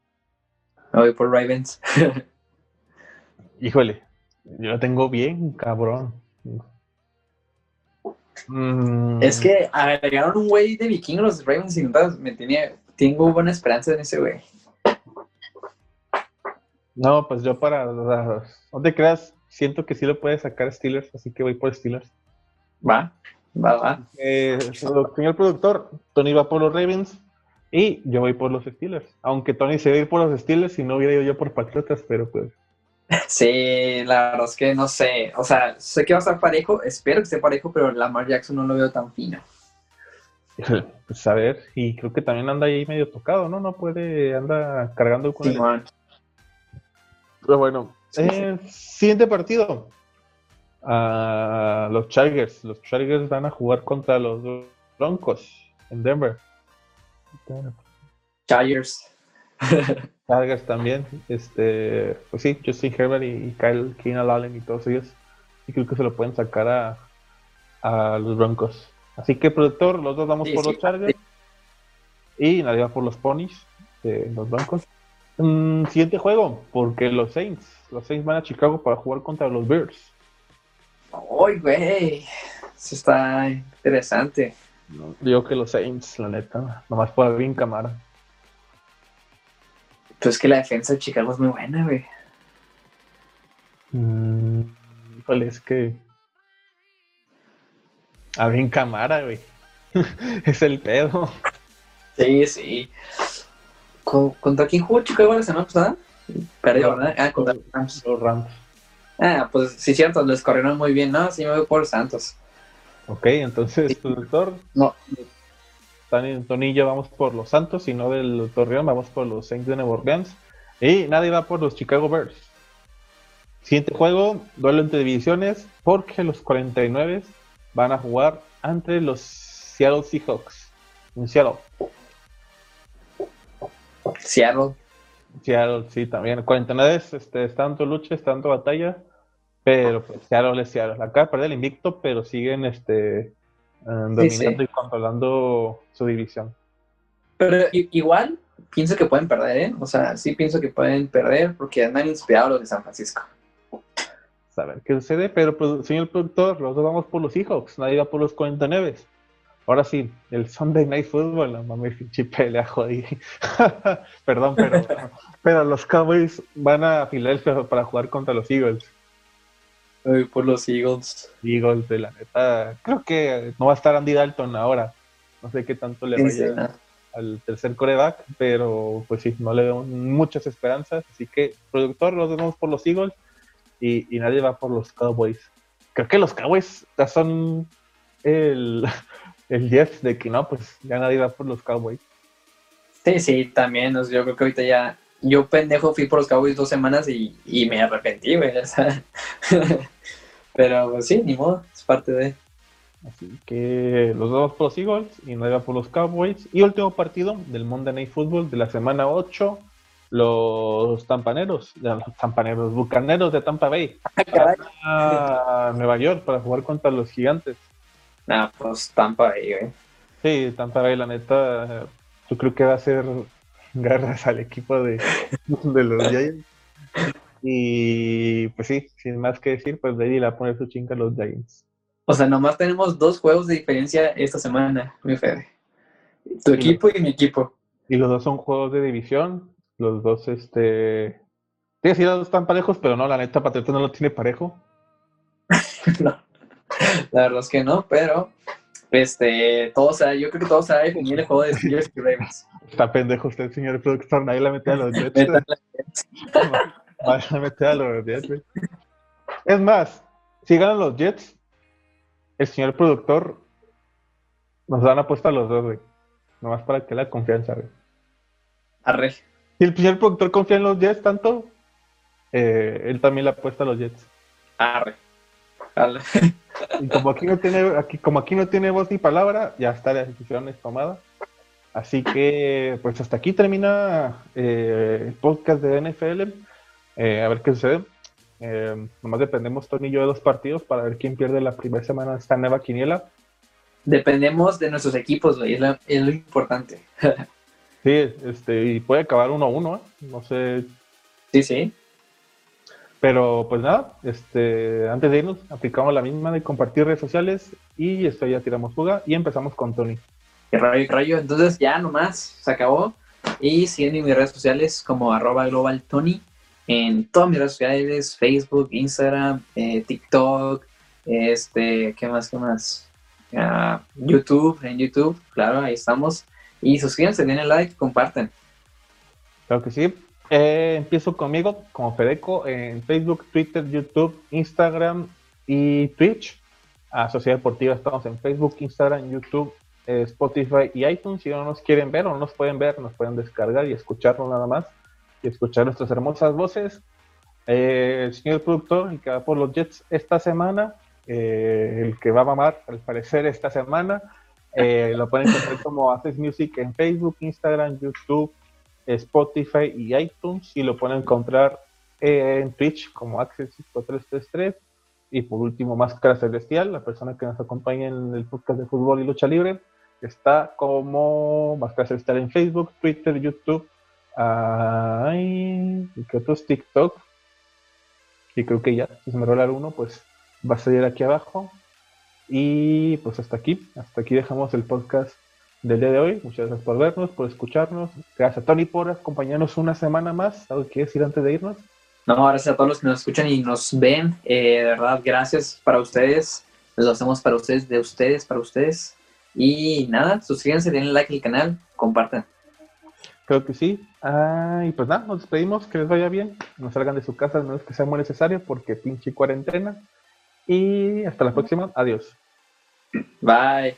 [SPEAKER 2] Me voy por Ravens.
[SPEAKER 1] Híjole, yo lo tengo bien, cabrón. Mm,
[SPEAKER 2] es que agregaron un güey de vikingos los Ravens y me tenía, tengo buena esperanza en ese güey.
[SPEAKER 1] No, pues yo para. No te creas, siento que sí lo puede sacar Steelers, así que voy por Steelers.
[SPEAKER 2] Va, va, va.
[SPEAKER 1] Eh, señor productor, Tony va por los Ravens y yo voy por los Steelers. Aunque Tony se va a ir por los Steelers y no hubiera ido yo por Patriotas, pero pues.
[SPEAKER 2] Sí, la verdad es que no sé. O sea, sé que va a estar parejo, espero que esté parejo, pero Lamar Jackson no lo veo tan fino.
[SPEAKER 1] Pues a ver, y creo que también anda ahí medio tocado, ¿no? No puede, anda cargando con
[SPEAKER 2] Sí,
[SPEAKER 1] el-
[SPEAKER 2] man.
[SPEAKER 1] Pero bueno,
[SPEAKER 2] Sí,
[SPEAKER 1] eh, siguiente partido. Ah, los Chargers. Los Chargers van a jugar contra los Broncos en Denver.
[SPEAKER 2] Chargers.
[SPEAKER 1] Chargers también. Este, pues sí, Justin Herbert y, Kyle Keenan Allen y todos ellos. Y creo que se lo pueden sacar a, a los Broncos. Así que, productor, los dos vamos
[SPEAKER 2] Sí,
[SPEAKER 1] por
[SPEAKER 2] sí,
[SPEAKER 1] los Chargers. Y nadie va por los Ponies de los Broncos. Mm, siguiente juego, porque los Saints. Los Saints van a Chicago para jugar contra los Bears.
[SPEAKER 2] Uy, güey. Eso está interesante.
[SPEAKER 1] No, digo que los Saints, la neta. Nomás por bien cámara.
[SPEAKER 2] Pues es que la defensa de Chicago es muy buena, güey.
[SPEAKER 1] Mm, híjole, es que. A bien cámara, güey. es el pedo.
[SPEAKER 2] Sí, sí. ¿Con- ¿Contra quién jugó Chicago la semana pasada? Perdió, ¿verdad? Ah, contra los Rams.
[SPEAKER 1] Los Rams.
[SPEAKER 2] Ah, pues sí, cierto, les corrieron muy bien. No, sí me voy por Santos.
[SPEAKER 1] Ok, entonces, productor,
[SPEAKER 2] No,
[SPEAKER 1] Tony y yo vamos por los Santos y no del Torreón, vamos por los Saints de Nueva Orleans. Y nadie va por los Chicago Bears. Siguiente juego, duelo entre divisiones, porque los 49 van a jugar ante los Seattle Seahawks. En Seattle.
[SPEAKER 2] Seattle.
[SPEAKER 1] Seattle, sí, también. 49 este, es tanto lucha, es tanto batalla, pero pues Seattle es Seattle. De perder el invicto, pero siguen este, dominando
[SPEAKER 2] sí.
[SPEAKER 1] y controlando su división.
[SPEAKER 2] Pero igual pienso que pueden perder, ¿eh? O sea, sí pienso que pueden perder porque andan inspirados los de San Francisco.
[SPEAKER 1] A ver qué sucede, pero produ- señor productor, los dos vamos por los Seahawks, nadie va por los 49. Ahora sí, el Sunday Night Football, mames, pinche pelea, jodí. Perdón, pero, pero los Cowboys van a Filadelfia para jugar contra los Eagles.
[SPEAKER 2] Voy por los Eagles.
[SPEAKER 1] Eagles, de la neta. Creo que no va a estar Andy Dalton ahora. No sé qué tanto le
[SPEAKER 2] Sí, sí,
[SPEAKER 1] vaya
[SPEAKER 2] no.
[SPEAKER 1] al tercer coreback, pero pues sí, no le veo muchas esperanzas. Así que, productor, los dos vamos por los Eagles y, y nadie va por los Cowboys. Creo que los Cowboys ya son el, el Jets de que no, pues ya nadie va por los Cowboys.
[SPEAKER 2] Sí, sí, también. yo creo que ahorita ya. Yo pendejo fui por los Cowboys dos semanas y, y me arrepentí, güey. o sea. Pero pues, sí, ni modo, es parte de.
[SPEAKER 1] Así que los dos por los Eagles y nadie va por los Cowboys. Y último partido del Monday Night Football de la semana 8. Los tampaneros, los tampaneros, bucaneros de Tampa Bay. A Nueva York para jugar contra los gigantes.
[SPEAKER 2] Nah, pues Tampa ahí, güey.
[SPEAKER 1] Sí, Tampa Bay, la neta, yo creo que va a ser garras al equipo de, de los Giants. Y pues sí, sin más que decir, pues Brady le va a poner su chinga a los Giants.
[SPEAKER 2] O sea, nomás tenemos dos juegos de diferencia esta semana, mi Fede. Tu equipo y mi equipo.
[SPEAKER 1] Y los dos son juegos de división. Los dos, este. Sí, sí, los dos están parejos, pero no, la neta, Patriotas no lo tiene parejo.
[SPEAKER 2] no, la verdad es que no, pero este, todo se yo creo que todo se va a definir el juego de Steelers y Ravens.
[SPEAKER 1] Está pendejo usted, señor productor, nadie la mete a los Jets. Va a meter a los Jets, Es más, si ganan los Jets, el señor productor nos dan apuesta a los dos, güey. Nomás para que la confianza, güey.
[SPEAKER 2] Arre.
[SPEAKER 1] Si el señor productor confía en los Jets tanto, eh, él también le apuesta a los Jets.
[SPEAKER 2] Arre.
[SPEAKER 1] Y como aquí no tiene, aquí, como aquí no tiene voz ni palabra, ya está la decisión tomada. Así que, pues hasta aquí termina eh, el podcast de NFL. Eh, a ver qué sucede. Eh, nomás dependemos Tony y yo de dos partidos para ver quién pierde la primera semana de esta nueva quiniela.
[SPEAKER 2] Dependemos de nuestros equipos, güey, es, lo importante.
[SPEAKER 1] sí, este, y puede acabar uno a uno, no sé.
[SPEAKER 2] Sí, sí.
[SPEAKER 1] Pero pues nada, este, antes de irnos, aplicamos la misma de compartir redes sociales y esto ya tiramos fuga y empezamos con Tony.
[SPEAKER 2] Qué rayo, qué rayo. Entonces ya nomás se acabó. Y siguen en mis redes sociales como arroba global Tony en todas mis redes sociales, Facebook, Instagram, eh, TikTok, este, ¿qué más, qué más? Ah, YouTube, en YouTube, claro, ahí estamos. Y suscríbanse, denle like, comparten.
[SPEAKER 1] Claro que sí. Eh, empiezo conmigo como Fedeco en Facebook, Twitter, YouTube, Instagram y Twitch. A Sociedad Deportiva estamos en Facebook, Instagram, YouTube, eh, Spotify y iTunes. Si no nos quieren ver o no nos pueden ver, nos pueden descargar y escucharnos nada más. Y escuchar nuestras hermosas voces. Eh, el señor productor, el que va por los Jets esta semana, el que va a mamar al parecer esta semana, lo pueden encontrar como Haces Music en Facebook, Instagram, YouTube, Spotify y iTunes y lo pueden encontrar en Twitch como Access 333 y por último Máscara Celestial, la persona que nos acompaña en el podcast de fútbol y lucha libre, está como Máscara Celestial en Facebook, Twitter, YouTube, y que otros TikTok. Y creo que ya, si se me rola uno, pues va a salir aquí abajo. Y pues hasta aquí, hasta aquí dejamos el podcast del día de hoy. Muchas gracias por vernos, por escucharnos. Gracias a Tony por acompañarnos una semana más. ¿Algo que decir antes de irnos?
[SPEAKER 2] No, gracias a todos los que nos escuchan y nos ven. Eh, de verdad, gracias para ustedes. Lo hacemos para ustedes, de ustedes, para ustedes. Y nada, suscríbanse, denle like al canal, compartan.
[SPEAKER 1] Creo que sí. Ah, y pues nada, nos despedimos, que les vaya bien. No salgan de su casa, no es que sea muy necesario, porque pinche cuarentena. Y hasta la próxima. Adiós.
[SPEAKER 2] Bye.